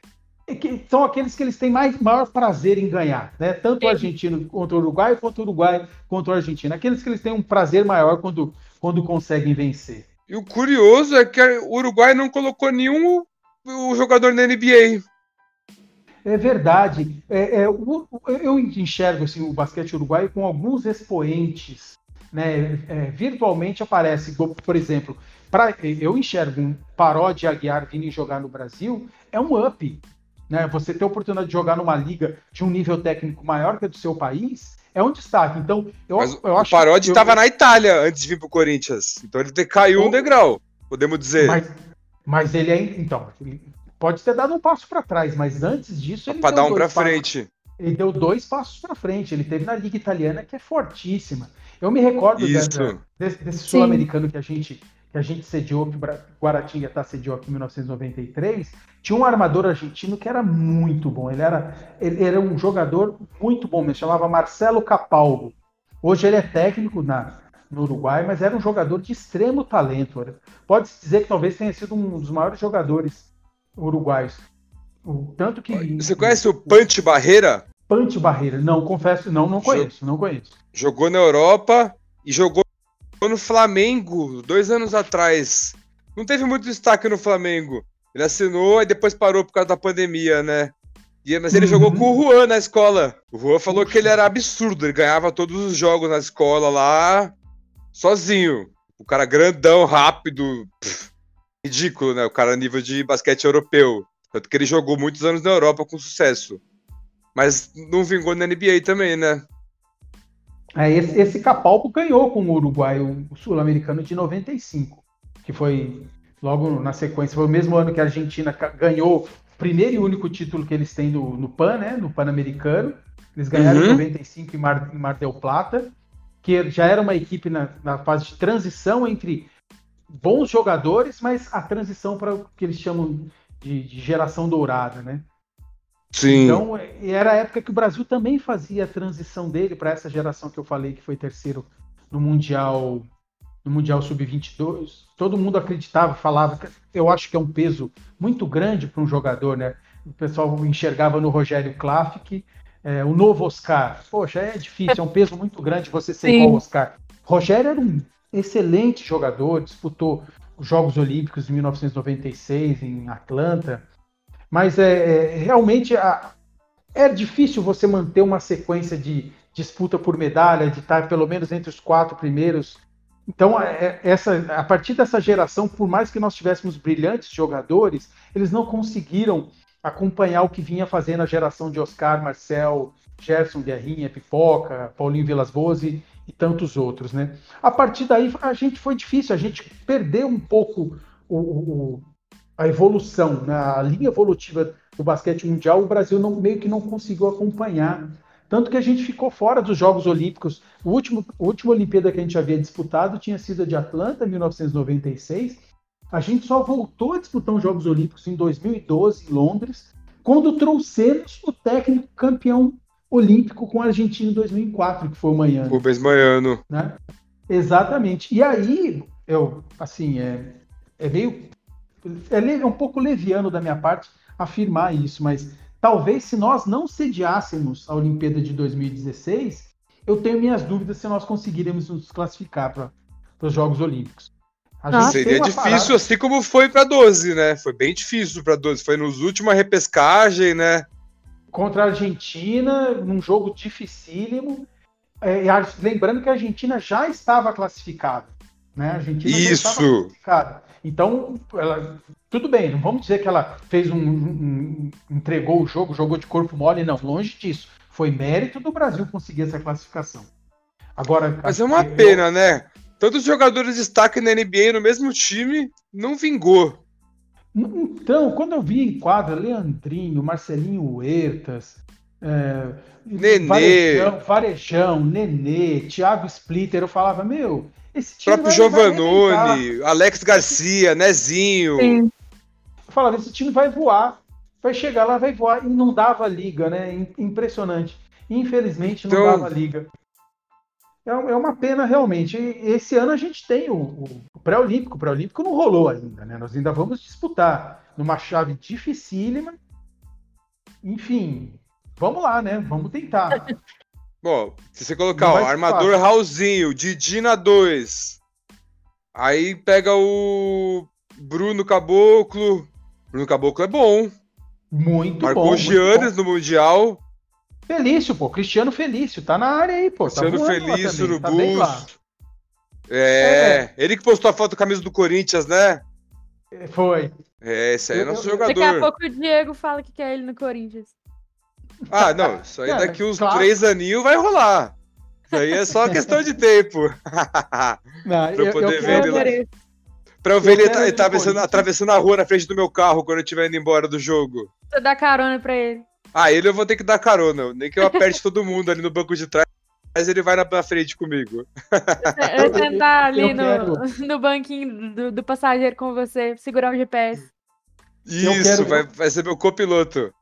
C: Que, que são aqueles que eles têm mais, maior prazer em ganhar, né? Tanto o argentino contra o Uruguai, quanto o Uruguai contra o argentino. Aqueles que eles têm um prazer maior quando, quando conseguem vencer.
B: E o curioso é que o Uruguai não colocou nenhum o jogador da NBA.
C: É verdade. É, é, eu enxergo assim, o basquete uruguaio com alguns expoentes. Né? É, virtualmente aparece, por exemplo, pra, eu enxergo um Paródia Aguiar vindo jogar no Brasil, é um up né? Você ter a oportunidade de jogar numa liga de um nível técnico maior que a do seu país é um destaque. Então, eu, Mas eu
B: o
C: acho.
B: O Parodi estava na Itália antes de vir para o Corinthians. Então ele caiu um degrau, podemos dizer.
C: Mas, mas ele é. Então, ele pode ter dado um passo para trás, mas antes disso.
B: Para dar um para frente.
C: Ele deu dois passos para frente. Ele teve na Liga Italiana, que é fortíssima. Eu me recordo dessa, desse, desse sul-americano que a gente que a gente sediou, que o Guaratinga sediou aqui em 1993, tinha um armador argentino que era muito bom. Ele era, ele era um jogador muito bom, ele chamava Marcelo Capaldo. Hoje ele é técnico na, no Uruguai, mas era um jogador de extremo talento. Pode-se dizer que talvez tenha sido um dos maiores jogadores uruguaios. O, tanto que.
B: Você conhece o Punch Barreira?
C: Punch Barreira, não, confesso, não, não conheço, não conheço.
B: Jogou na Europa e jogou no Flamengo, dois anos atrás. Não teve muito destaque no Flamengo. Ele assinou e depois parou por causa da pandemia, né? E, mas ele
C: Uhum.
B: jogou com o Juan na escola. O Juan falou que ele era absurdo, ele ganhava todos os jogos na escola lá, sozinho. O cara grandão, rápido, pff, ridículo, né? O cara nível de basquete europeu. Tanto que ele jogou muitos anos na Europa com sucesso. Mas não vingou na NBA também, né?
C: É, esse, esse Capalco ganhou com o Uruguai, o, sul-americano de 95, que foi logo na sequência, foi o mesmo ano que a Argentina ganhou o primeiro e único título que eles têm no, no PAN, né, no Pan-Americano. Eles ganharam
B: Uhum.
C: em 95 em Mar, em Mar del Plata, que já era uma equipe na, na fase de transição entre bons jogadores, mas a transição para o que eles chamam de, de geração dourada, né?
B: Sim.
C: Então, era a época que o Brasil também fazia a transição dele para essa geração que eu falei que foi terceiro no Mundial no Mundial Sub-22. Todo mundo acreditava, falava, que- eu acho que é um peso muito grande para um jogador, né? O pessoal enxergava no Rogério Klafik, é, o novo Oscar. Poxa, é difícil, é um peso muito grande você ser
A: Sim.
C: igual ao Oscar. Rogério era um excelente jogador, disputou os Jogos Olímpicos de 1996 em Atlanta, mas é, é, realmente a- é difícil você manter uma sequência de disputa por medalha, de estar pelo menos entre os quatro primeiros. Então, é- essa, a partir dessa geração, por mais que nós tivéssemos brilhantes jogadores, eles não conseguiram acompanhar o que vinha fazendo a geração de Oscar, Marcel, Gerson Guerrinha, Pipoca, Paulinho Vilas Boas e, e tantos outros, né? A partir daí, a gente foi difícil, a gente perdeu um pouco o, o- a evolução, né? a linha evolutiva do basquete mundial, o Brasil não, meio que não conseguiu acompanhar. Tanto que a gente ficou fora dos Jogos Olímpicos. O último, a última Olimpíada que a gente havia disputado tinha sido a de Atlanta, 1996. A gente só voltou a disputar os Jogos Olímpicos em 2012, em Londres, quando trouxemos o técnico campeão olímpico com a Argentina em 2004, que foi o Manhã
B: O mesmo ano.
C: né? Exatamente. E aí, eu, assim, é, é meio. É, é um pouco leviano da minha parte afirmar isso, mas talvez se nós não sediássemos a Olimpíada de 2016, eu tenho minhas dúvidas se nós conseguiremos nos classificar para os Jogos Olímpicos.
A: Nossa.
B: Seria difícil,
C: parada-
B: assim como foi pra 12, né? Foi bem difícil pra 12. Foi nos última repescagem, né?
C: contra a Argentina, num jogo dificílimo. É, a- lembrando que a Argentina já estava classificada. Né? A Argentina já
B: Isso.
C: estava classificada. Então, ela- tudo bem, não vamos dizer que ela fez um, um- um- entregou o jogo, jogou de corpo mole, não, longe disso. Foi mérito do Brasil conseguir essa classificação. Agora,
B: Mas é uma
C: eu-
B: pena, né? Todos os jogadores de destaque na NBA no mesmo time não vingou.
C: Então, quando eu vi em quadra Leandrinho, Marcelinho Huertas, é,
B: Nenê.
C: Varejão, Varejão, Nenê, Thiago Splitter, eu falava, meu, esse
B: O
C: time
B: próprio. Giovanoni, Alex Garcia, Nezinho.
A: Sim.
C: Eu falava, esse time vai voar, vai chegar lá, vai voar, e não dava liga, né? Im- Impressionante. Infelizmente, não
B: Então-
C: dava liga. É, é uma pena, realmente. Esse ano a gente tem o, o- pré-olímpico. O pré-olímpico não rolou ainda, né? Nós ainda vamos disputar numa chave dificílima. Enfim, vamos lá, né? Vamos tentar.
B: Bom, se você colocar, ó, armador
C: fácil.
B: Raulzinho, Didi na 2. Aí pega o Bruno Caboclo. Bruno Caboclo é bom.
C: Muito
B: Marcou
C: bom. muito
B: Giannis no Mundial.
C: Felício, pô. Cristiano Felício. Tá na área aí, pô. Tá
B: Cristiano
C: lá
B: Felício no
C: tá.
B: Bulls. É, ele que postou a foto do camisa do Corinthians, né?
C: É, Foi.
B: É, esse aí é
C: Eu-
B: nosso
C: eu-
A: Daqui a
B: jogador.
A: pouco o Diego fala que quer ele no Corinthians.
B: Ah, não, isso aí
C: É,
B: daqui uns
C: claro.
B: três aninhos vai rolar. Isso aí é só questão de tempo.
C: Não,
B: eu poder ver ele lá. pra eu ver
C: Eu
B: ele tá-
C: ele
B: atravessando, atravessando a rua na frente do meu carro quando eu estiver indo embora do jogo.
A: Você dá carona pra ele.
B: Ah, ele eu vou ter que dar carona. Nem que eu aperte todo mundo ali no banco de trás, mas ele vai na, na frente comigo.
A: Eu sentar ali
C: eu
A: no, no banquinho do, do passageiro com você, segurar o GPS.
B: Isso,
C: quero-
B: vai, vai ser meu copiloto.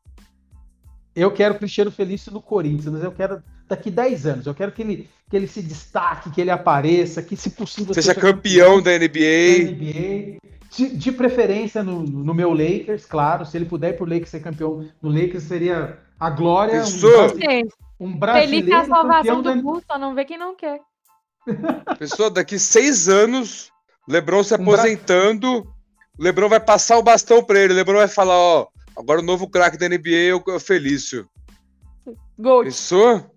C: Eu quero Cristiano Felício no Corinthians, mas eu quero daqui 10 anos. Eu quero que ele, que ele se destaque, que ele apareça, que, se possível,
B: Seja campeão da
C: da
B: NBA.
C: NBA. De, de preferência no, no meu Lakers, claro. Se ele puder ir pro Lakers ser campeão no Lakers, seria a glória. Um,
A: Gente,
C: um
A: feliz
C: brasileiro
A: é a salvação do
C: da
A: mundo, só não vê quem não quer.
B: Pessoa, daqui seis anos, Lebron se
C: Um bra-
B: aposentando, o Lebron vai passar o bastão pra ele. O Lebron vai falar, ó, agora o novo craque da NBA é o Felício.
A: Gol.
B: Pensou?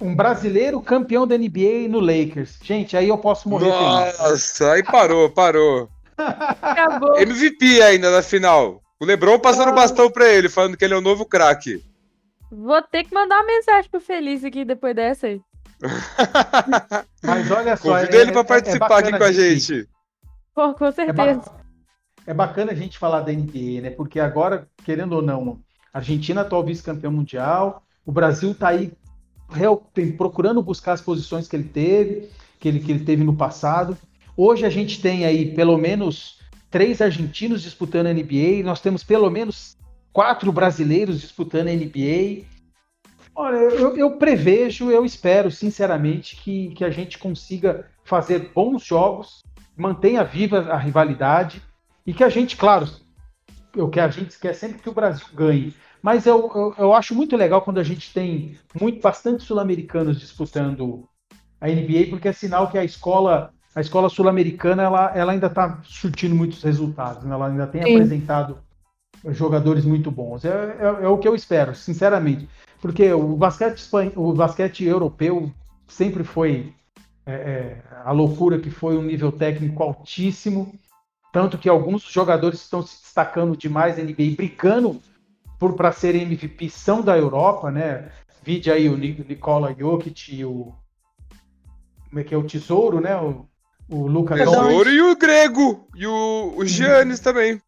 C: Um brasileiro campeão da NBA no Lakers. Gente, aí eu posso morrer feliz.
B: Nossa, aí parou, parou.
A: Acabou.
B: MVP ainda na final. O Lebron passando o bastão pra ele, falando que ele é o novo craque.
A: Vou ter que mandar uma mensagem pro Feliz aqui depois dessa aí.
C: Mas olha só.
B: Convida
C: é-
B: ele pra
C: é- é
B: participar
C: bacana
B: aqui com a
C: gente-
B: gente.
A: Pô, com
C: É,
A: certeza.
C: ba- é bacana a gente falar da NBA, né? Porque agora, querendo ou não, a Argentina atual vice-campeão mundial, o Brasil está aí real- tem- procurando buscar as posições que ele teve, que ele, que ele teve no passado. Hoje a gente tem aí pelo menos três argentinos disputando a NBA, nós temos pelo menos quatro brasileiros disputando a NBA. Olha, eu, eu prevejo, eu espero, sinceramente, que, que a gente consiga fazer bons jogos, mantenha viva a rivalidade e que a gente, claro, o que a gente quer sempre que o Brasil ganhe. Mas eu, eu, eu acho muito legal quando a gente tem muito, bastante sul-americanos disputando a NBA, porque é sinal que a escola, a escola sul-americana ela, ela ainda está surtindo muitos resultados, né? ela ainda tem
A: Sim.
C: apresentado jogadores muito bons. É, é- é o que eu espero, sinceramente. Porque o basquete, espan- o basquete europeu sempre foi é, é, a loucura que foi um nível técnico altíssimo, tanto que alguns jogadores estão se destacando demais na NBA, brigando por para ser MVP são da Europa, né? Vide aí o Ni- Nikola Jokic e o como é que é o Tesouro, né? O, o Luca Doncic.
B: Tesouro e o Grego. E o, o Giannis também.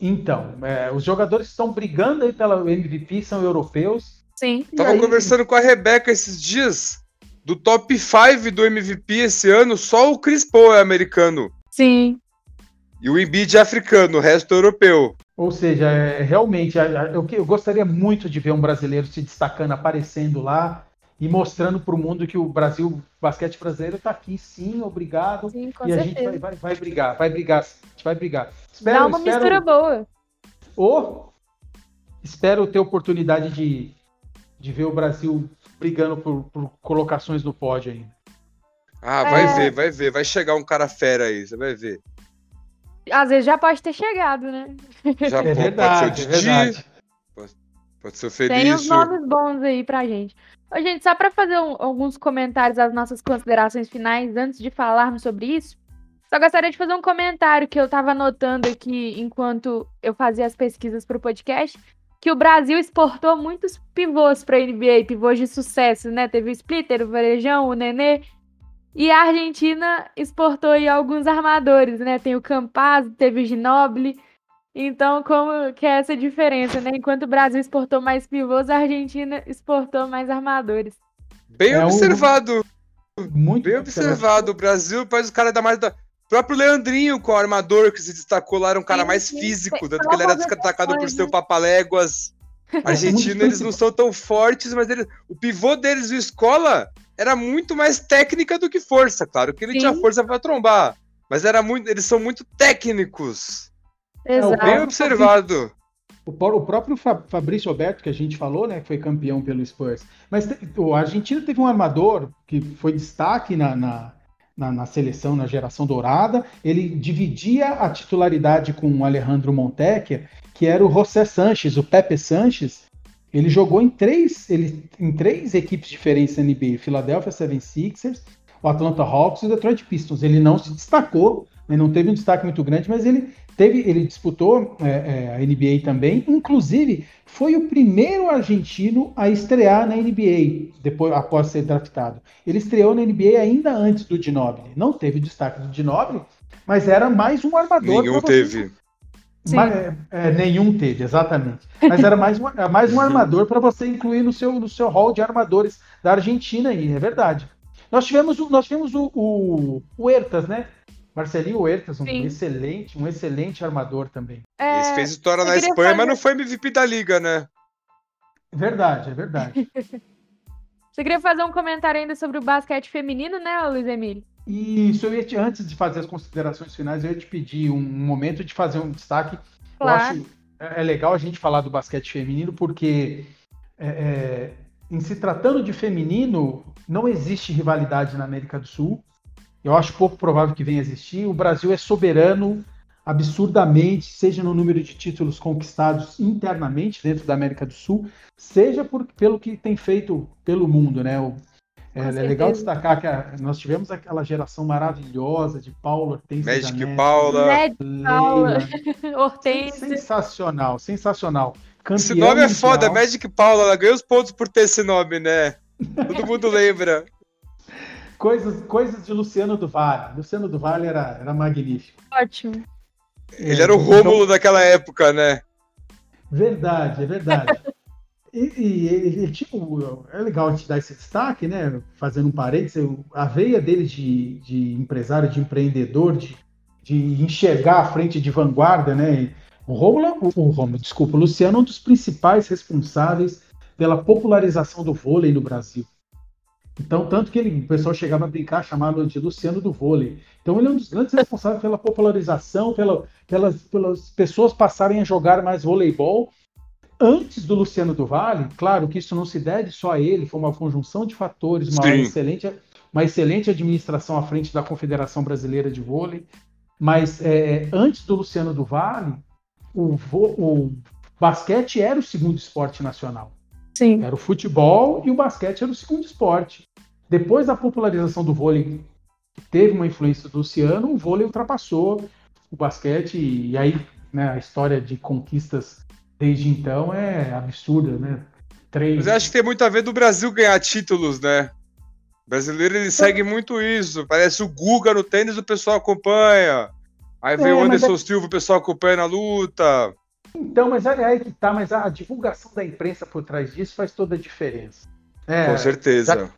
C: Então, é, os jogadores que estão brigando aí pela MVP são europeus.
A: Sim.
C: E
B: Tava
C: aí-
B: conversando com a Rebeca esses dias. Do top 5 do MVP esse ano, só o Chris Paul é americano.
A: Sim.
B: E o Embiid é africano, o resto é europeu.
C: Ou seja, é, realmente, a- a- eu, que- eu gostaria muito de ver um brasileiro se destacando, aparecendo lá e mostrando para o mundo que o Brasil, o basquete brasileiro está aqui, sim, obrigado.
A: Sim, com
C: e a
A: certeza.
C: gente vai, vai, vai brigar, vai brigar, a gente vai brigar. Espero,
A: Dá uma
C: espero,
A: mistura boa.
C: Ou espero ter oportunidade de, de ver o Brasil brigando por, por colocações no pódio ainda.
B: Ah, vai
A: É.
B: ver, vai ver. Vai chegar um cara fera aí, você vai ver.
A: Às vezes já pode ter chegado, né?
B: Já
C: É
B: pô-
C: verdade,
B: pode
C: é
B: ser o Didi,
C: verdade.
B: pode ser o
A: Tem uns
B: Felício.
A: nomes bons aí pra gente. Ô, gente, só pra fazer um- alguns comentários às nossas considerações finais, antes de falarmos sobre isso, só gostaria de fazer um comentário que eu tava anotando aqui enquanto eu fazia as pesquisas pro podcast, que o Brasil exportou muitos pivôs pra NBA, pivôs de sucesso, né? Teve o Splitter, o Varejão, o Nenê, e a Argentina exportou aí alguns armadores, né? Tem o Campazzo, teve o Ginóbili, então, como que é essa diferença, né? Enquanto o Brasil exportou mais pivôs, a Argentina exportou mais armadores.
B: Bem
C: É um-
B: observado,
C: Muito
B: bem observado. O Brasil faz o cara dar mais da. O próprio Leandrinho, com o armador que se destacou lá, era um cara mais físico, tanto que ele era destacado por o
A: né?
B: papaléguas. Argentina, eles não são tão fortes, mas eles- o pivô deles, o Escola, era muito mais técnica do que força. Claro que ele
A: Sim.
B: tinha força pra trombar, mas era muito, eles são muito técnicos.
A: Exato.
B: Bem observado.
C: O, o próprio Fa- Fabrício Alberto, que a gente falou, né, que foi campeão pelo Spurs. Mas o Argentina teve um armador que foi destaque na, na, na- na seleção, na geração dourada. Ele dividia a titularidade com o Alejandro Montecchia, que era o José Sanches, o Pepe Sanches. Ele jogou em três, ele, em três equipes diferentes da NBA: Philadelphia 76ers, o Atlanta Hawks e o Detroit Pistons. Ele não se destacou, né, não teve um destaque muito grande, mas ele teve, ele disputou é, é, a NBA também. Inclusive, foi o primeiro argentino a estrear na NBA depois após ser draftado. Ele estreou na NBA ainda antes do Ginobili. Não teve destaque do Ginobili, mas era mais um armador.
B: Nenhum teve.
A: Sim.
C: Ma- é, é, nenhum teve, exatamente. Mas era mais um, é mais um armador para você incluir no seu, no seu hall de armadores da Argentina aí, é verdade. Nós tivemos, o- nós tivemos o, o, o Huertas, né? Marcelinho Huertas, um
A: Sim.
C: excelente, um excelente armador também.
A: É,
B: Ele fez história na Espanha, mas não foi MVP da liga, né?
C: Verdade, é verdade.
A: Você queria fazer um comentário ainda sobre o basquete feminino, né, Luiz Emílio?
C: E eu ia te, antes de fazer as considerações finais, eu ia te pedir um momento de fazer um destaque.
A: Claro.
C: Eu acho é é legal a gente falar do basquete feminino, porque é, é, em se tratando de feminino, não existe rivalidade na América do Sul. Eu acho pouco provável que venha a existir. O Brasil é soberano absurdamente, seja no número de títulos conquistados internamente dentro da América do Sul, seja por, pelo que tem feito pelo mundo, né? O, é, é, legal destacar que a, nós tivemos aquela geração maravilhosa de Paula, Hortência
B: Magic Paula,
A: Magic Paula, Hortência.
C: Sensacional, sensacional.
B: Campeão esse nome mundial. é foda, Magic Paula, ela ganhou os pontos por ter esse nome, né? Todo mundo lembra.
C: Coisas, coisas de Luciano do Vale. Luciano do Vale era, era magnífico.
A: Ótimo.
B: Ele era o Rômulo então, daquela época, né?
C: Verdade, é verdade. e, e, e, tipo, é legal a gente dar esse destaque, né? Fazendo um parênteses, a veia dele de, de empresário, de empreendedor, de, de enxergar a frente de vanguarda, né? O Rômulo, o, o Rômulo, desculpa, o Luciano é um dos principais responsáveis pela popularização do vôlei no Brasil. Então, tanto que ele, o pessoal chegava a brincar, chamava de Luciano do vôlei. Então, ele é um dos grandes responsáveis pela popularização, pela, pelas, pelas pessoas passarem a jogar mais voleibol. Antes do Luciano do Vale, claro que isso não se deve só a ele, foi uma conjunção de fatores, uma excelente, uma excelente administração à frente da Confederação Brasileira de Vôlei. Mas é, antes do Luciano do Vale, o, o basquete era o segundo esporte nacional.
A: Sim.
C: Era o futebol e o basquete era o segundo esporte. Depois da popularização do vôlei, que teve uma influência do Luciano, o vôlei ultrapassou o basquete e aí né, a história de conquistas desde então é absurda, né?
B: Três... Mas eu acho que tem muito a ver do Brasil ganhar títulos, né? O brasileiro ele segue muito isso. Parece o Guga no tênis, o pessoal acompanha. Aí vem é, o Anderson é... Silva, o pessoal acompanha na luta.
C: Então, mas é aí que tá, mas a divulgação da imprensa por trás disso faz toda a diferença.
B: É, Com certeza.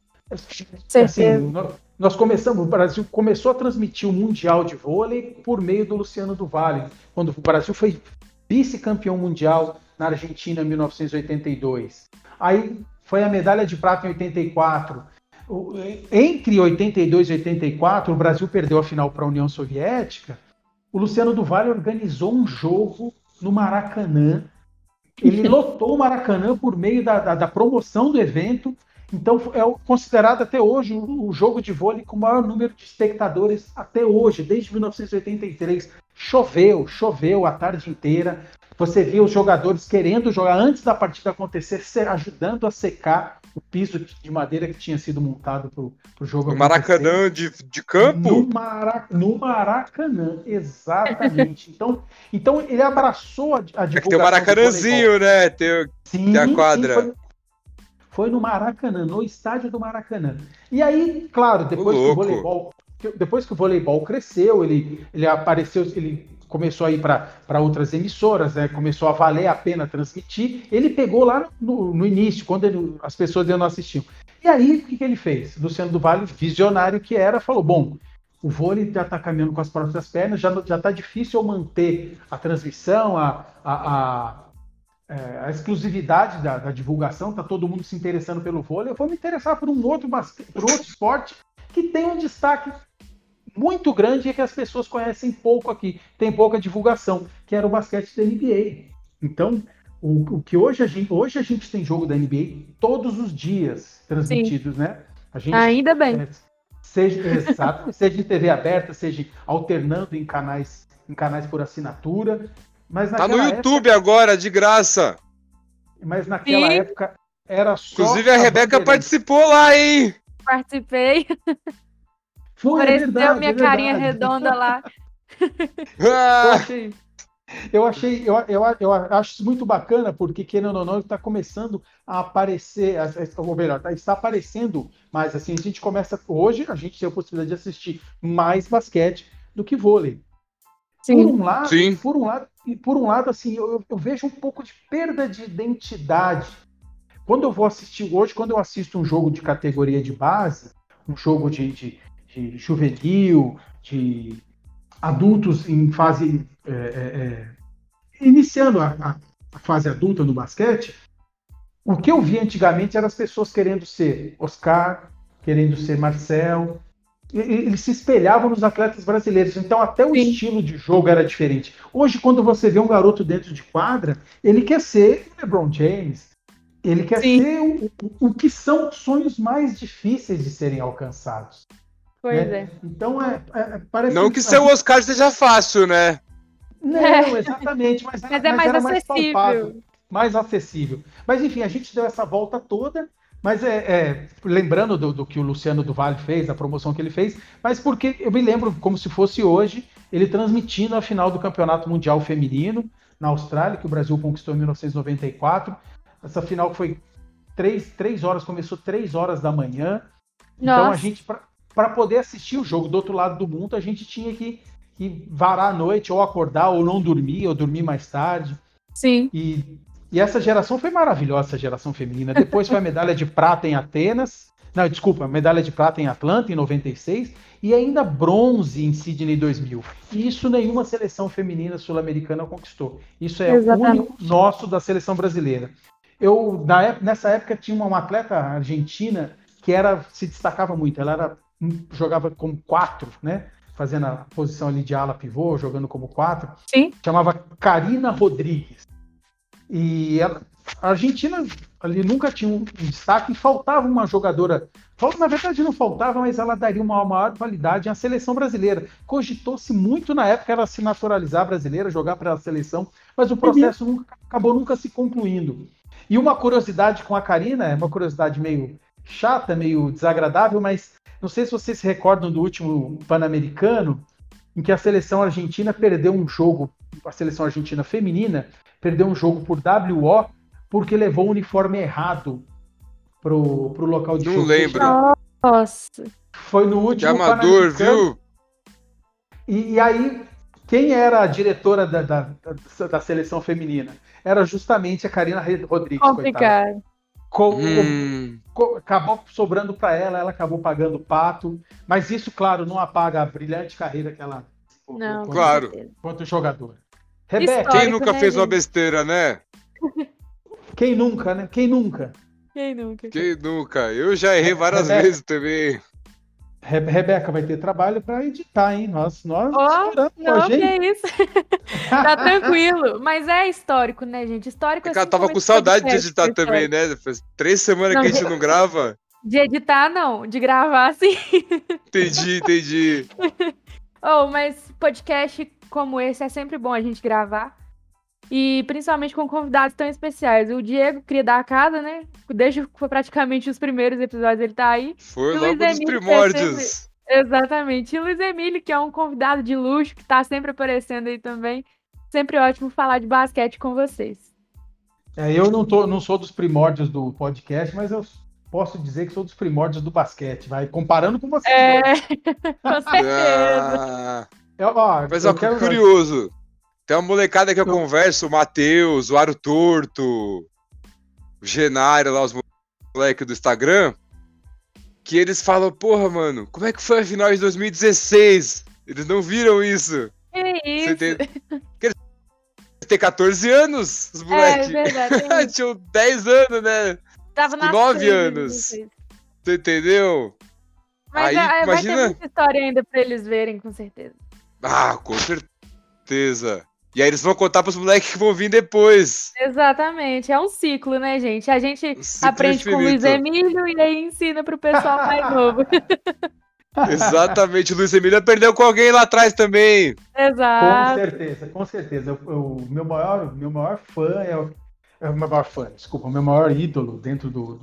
C: Já, assim, nós começamos, o Brasil começou a transmitir o Mundial de Vôlei por meio do Luciano do Vale, quando o Brasil foi vice-campeão mundial na Argentina em 1982. Aí foi a medalha de prata em 84. Entre 82 e 84, o Brasil perdeu a final para a União Soviética. O Luciano do Vale organizou um jogo no Maracanã. Ele lotou o Maracanã por meio da, da, da promoção do evento. Então é considerado até hoje o, o jogo de vôlei com o maior número de espectadores até hoje, desde 1983. Choveu, choveu a tarde inteira. Você via os jogadores querendo jogar antes da partida acontecer, ajudando a secar o piso de madeira que tinha sido montado para o jogo.
B: No Maracanã de, de campo?
C: No, Mara, no Maracanã, exatamente. então, então ele abraçou a, a divulgação. É que
B: tem o Maracanãzinho, né? Tem, sim, tem a quadra. Sim, foi,
C: foi, no Maracanã, no estádio do Maracanã. E aí, claro, depois que o voleibol. Depois que o voleibol cresceu, ele, ele apareceu, ele começou a ir para outras emissoras, né? começou a valer a pena transmitir. Ele pegou lá no, no início, quando ele, as pessoas ainda não assistiam. E aí, o que, que ele fez? Luciano do Vale, visionário que era, falou: bom, o vôlei já está caminhando com as próprias pernas, já está difícil eu manter a transmissão, a, a, a, é, a exclusividade da, da divulgação, está todo mundo se interessando pelo vôlei, eu vou me interessar por um outro, por outro esporte que tem um destaque muito grande e que as pessoas conhecem pouco aqui, tem pouca divulgação, que era o basquete da NBA. Então, o, o que hoje a gente, hoje a gente tem jogo da NBA todos os dias transmitidos, Sim. né?
A: A gente, Ainda bem. É,
C: seja, exato, seja em TV aberta, seja alternando em canais, em canais por assinatura. Mas
B: tá no YouTube época, agora, de graça.
C: Mas naquela Sim. época era só.
B: Inclusive a, a Rebeca participou lá, hein?
A: Participei. Foi, Pareceu é verdade, minha é carinha redonda lá.
C: eu achei, eu achei, eu, eu, eu acho isso muito bacana, porque querendo ou não, está começando a aparecer, ou melhor, tá, está aparecendo mais assim, a gente começa, hoje a gente tem a possibilidade de assistir mais basquete do que vôlei. Sim. Por um lado, Sim. por um lado, por um lado, assim, eu, eu vejo um pouco de perda de identidade. Quando eu vou assistir hoje, quando eu assisto um jogo de categoria de base, um jogo de, de, de juvenil, de adultos em fase. É, é, é, iniciando a, a, fase adulta no basquete, o que eu vi antigamente eram as pessoas querendo ser Oscar, querendo ser Marcel. Eles se espelhavam nos atletas brasileiros, então até o Sim. estilo de jogo era diferente. Hoje, quando você vê um garoto dentro de quadra, ele quer ser LeBron James, ele quer Sim. ser o, o, o que são sonhos mais difíceis de serem alcançados.
A: Pois né? é.
C: Então é, é, parece
B: Não que, que ser o Oscar seja fácil, né?
C: Não, exatamente, mas,
A: mas é mais
C: era
A: acessível.
C: Mais, mais acessível. Mas enfim, a gente deu essa volta toda, mas é, é lembrando do, do, que o Luciano do Vale fez, a promoção que ele fez, mas porque eu me lembro como se fosse hoje, ele transmitindo a final do Campeonato Mundial Feminino na Austrália, que o Brasil conquistou em 1994. Essa final foi três, três horas, começou três horas da manhã. Nossa. Então a gente, para poder assistir o jogo do outro lado do mundo, a gente tinha que, que varar a noite, ou acordar, ou não dormir, ou dormir mais tarde.
A: Sim.
C: E, e essa geração foi maravilhosa, essa geração feminina. Depois foi a medalha de prata em Atenas. Não, desculpa, medalha de prata em Atlanta em 96 e ainda bronze em Sydney 2000. E isso nenhuma seleção feminina sul-americana conquistou. Isso é Exatamente. único nosso da seleção brasileira. Eu na, nessa época tinha uma atleta argentina que era se destacava muito. Ela era jogava como quatro, né? Fazendo a posição ali de ala pivô, jogando como quatro.
A: Sim.
C: Chamava Karina Rodrigues. E ela, a Argentina ali nunca tinha um, destaque e faltava uma jogadora. Na verdade, não faltava, mas ela daria uma maior qualidade à seleção brasileira. Cogitou-se muito na época ela se naturalizar brasileira, jogar para a seleção, mas o processo uhum. nunca, acabou nunca se concluindo. E uma curiosidade com a Karina, é uma curiosidade meio chata, meio desagradável, mas não sei se vocês se recordam do último Pan-Americano, em que a seleção argentina perdeu um jogo, a seleção argentina feminina perdeu um jogo por WO porque levou o uniforme errado pro, pro local de
B: Não
C: jogo.
B: lembro.
A: Nossa.
C: Foi no último.
B: Que amador, viu?
C: E, e, aí, quem era a diretora da, da, da, da, seleção feminina? Era justamente a Karina Rodrigues.
A: Complicado.
C: Com, hum. com, acabou sobrando para ela, ela acabou pagando o pato. Mas isso, claro, não apaga a brilhante carreira que ela.
A: Não,
B: claro.
C: Quanto jogadora.
B: Rebeca. Quem nunca né, fez uma besteira, né?
C: Quem nunca, né? Quem nunca?
A: Quem nunca?
B: Quem nunca? Eu já errei várias Rebeca, vezes também.
C: Rebeca vai ter trabalho para editar, hein? Nós, nós
A: oh, não, que é isso. tá tranquilo. Mas é histórico, né, gente? Histórico
B: é assim, tava com saudade de editar também, né? Faz três semanas não, que a gente não grava.
A: De editar, não. De gravar, sim.
B: Entendi, entendi.
A: oh, mas podcast como esse é sempre bom a gente gravar. E principalmente com convidados tão especiais. O Diego queria dar a casa, né? Desde que foi praticamente os primeiros episódios ele tá aí.
B: Foi logo dos primórdios. É sempre...
A: Exatamente. E o Luiz Emílio, que é um convidado de luxo, que tá sempre aparecendo aí também. Sempre ótimo falar de basquete com vocês.
C: É, eu não, tô, não sou dos primórdios do podcast, mas eu posso dizer que sou dos primórdios do basquete, vai comparando com vocês.
A: É, com certeza.
B: Ah, eu, ó, mas ó, quero... curioso. Tem uma molecada que eu converso, o Matheus, o Aro Torto, o Genário lá, os moleques do Instagram, que eles falam, porra, mano, como é que foi a final de 2016? Eles não viram isso.
A: Que isso? Tem...
B: Eles têm 14 anos, os moleques. É, verdade. Tinham 10 anos, né?
A: Tava
B: na 9 anos. Você entendeu?
A: Mas Aí, é, imagina... vai ter muita história ainda pra eles verem, com certeza.
B: Ah, com certeza. E aí eles vão contar pros moleques que vão vir depois.
A: Exatamente. É um ciclo, né, gente? A gente um aprende infinito. com o Luiz Emílio e aí ensina pro pessoal mais novo.
B: Exatamente. O Luiz Emílio perdeu com alguém lá atrás também.
A: Exato.
C: Com certeza, com certeza. O, meu, maior, meu maior fã é o, é o meu maior fã, desculpa, o meu maior ídolo dentro do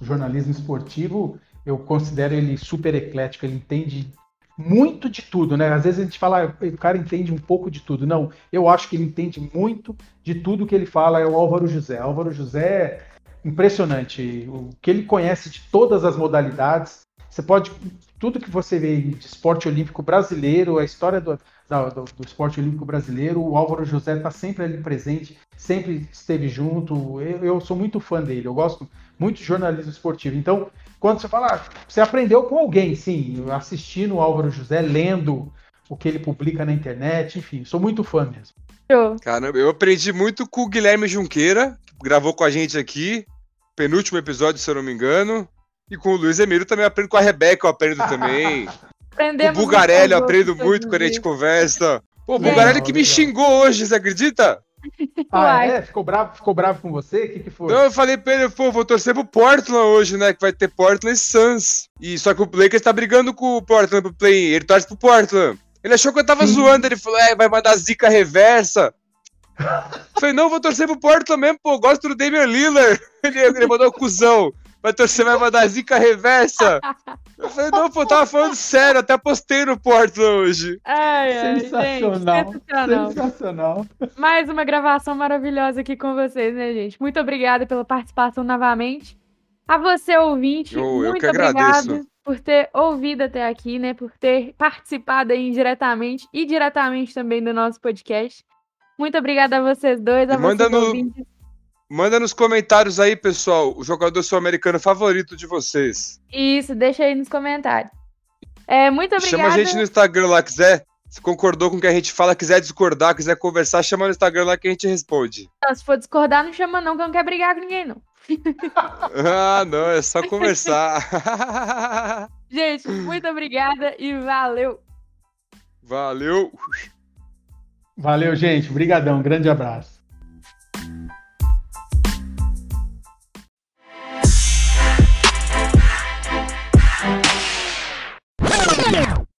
C: jornalismo esportivo. Eu considero ele super eclético, ele entende muito de tudo, né? Às vezes a gente fala, ah, o cara entende um pouco de tudo. Não, eu acho que ele entende muito de tudo que ele fala, é o Álvaro José. Álvaro José é impressionante. O que ele conhece de todas as modalidades. Você pode. Tudo que você vê de esporte olímpico brasileiro, a história do, do, do esporte olímpico brasileiro, o Álvaro José está sempre ali presente, sempre esteve junto. Eu, eu sou muito fã dele, eu gosto muito de jornalismo esportivo. Então, quando você fala, ah, você aprendeu com alguém, sim, assistindo o Álvaro José, lendo o que ele publica na internet, enfim, sou muito fã mesmo.
B: Caramba, eu aprendi muito com o Guilherme Junqueira, que gravou com a gente aqui, penúltimo episódio, se eu não me engano. E com o Luiz Emílio também aprendo com a Rebeca, eu aprendo também.
A: Aprendemos
B: o Bugarelli eu aprendo muito quando a gente conversa. Pô, o Bugarelli que me xingou hoje, você acredita?
C: Ah, é? Ficou bravo, ficou bravo com você? O que, que foi?
B: Não, eu falei pra ele, pô, vou torcer pro Portland hoje, né? Que vai ter Portland Suns. E só que o Lakers tá brigando com o Portland pro play. Ele torce pro Portland. Ele achou que eu tava zoando, ele falou, é, vai mandar zica reversa. Eu falei, não, vou torcer pro Porto mesmo, pô, gosto do Damian Lillard. Ele, ele mandou cuzão. Vai torcer, vai mandar zica reversa. Eu falei, não, pô, tava falando sério, até postei no Porto hoje.
A: Ai, ai,
C: sensacional,
A: gente, sensacional.
C: sensacional.
A: Mais uma gravação maravilhosa aqui com vocês, né, gente? Muito obrigada pela participação novamente. A você, ouvinte,
B: Eu- eu
A: muito
B: que agradeço.
A: obrigada por ter ouvido até aqui, né? Por ter participado aí indiretamente e diretamente também do nosso podcast. Muito obrigada a vocês dois, a
B: E manda
A: vocês
B: no-
A: ouvintes.
B: Manda nos comentários aí, pessoal, o jogador sul-americano favorito de vocês.
A: Isso, deixa aí nos comentários. É, muito obrigada.
B: Chama a gente no Instagram lá, quiser. Se concordou com o que a gente fala, quiser discordar, quiser conversar, chama no Instagram lá que a gente responde.
A: Não, se for discordar, não chama não, que eu não quero brigar com ninguém, não.
B: Ah, não, é só conversar.
A: Gente, muito obrigada e valeu!
B: Valeu.
C: Valeu, gente. Obrigadão. Grande abraço.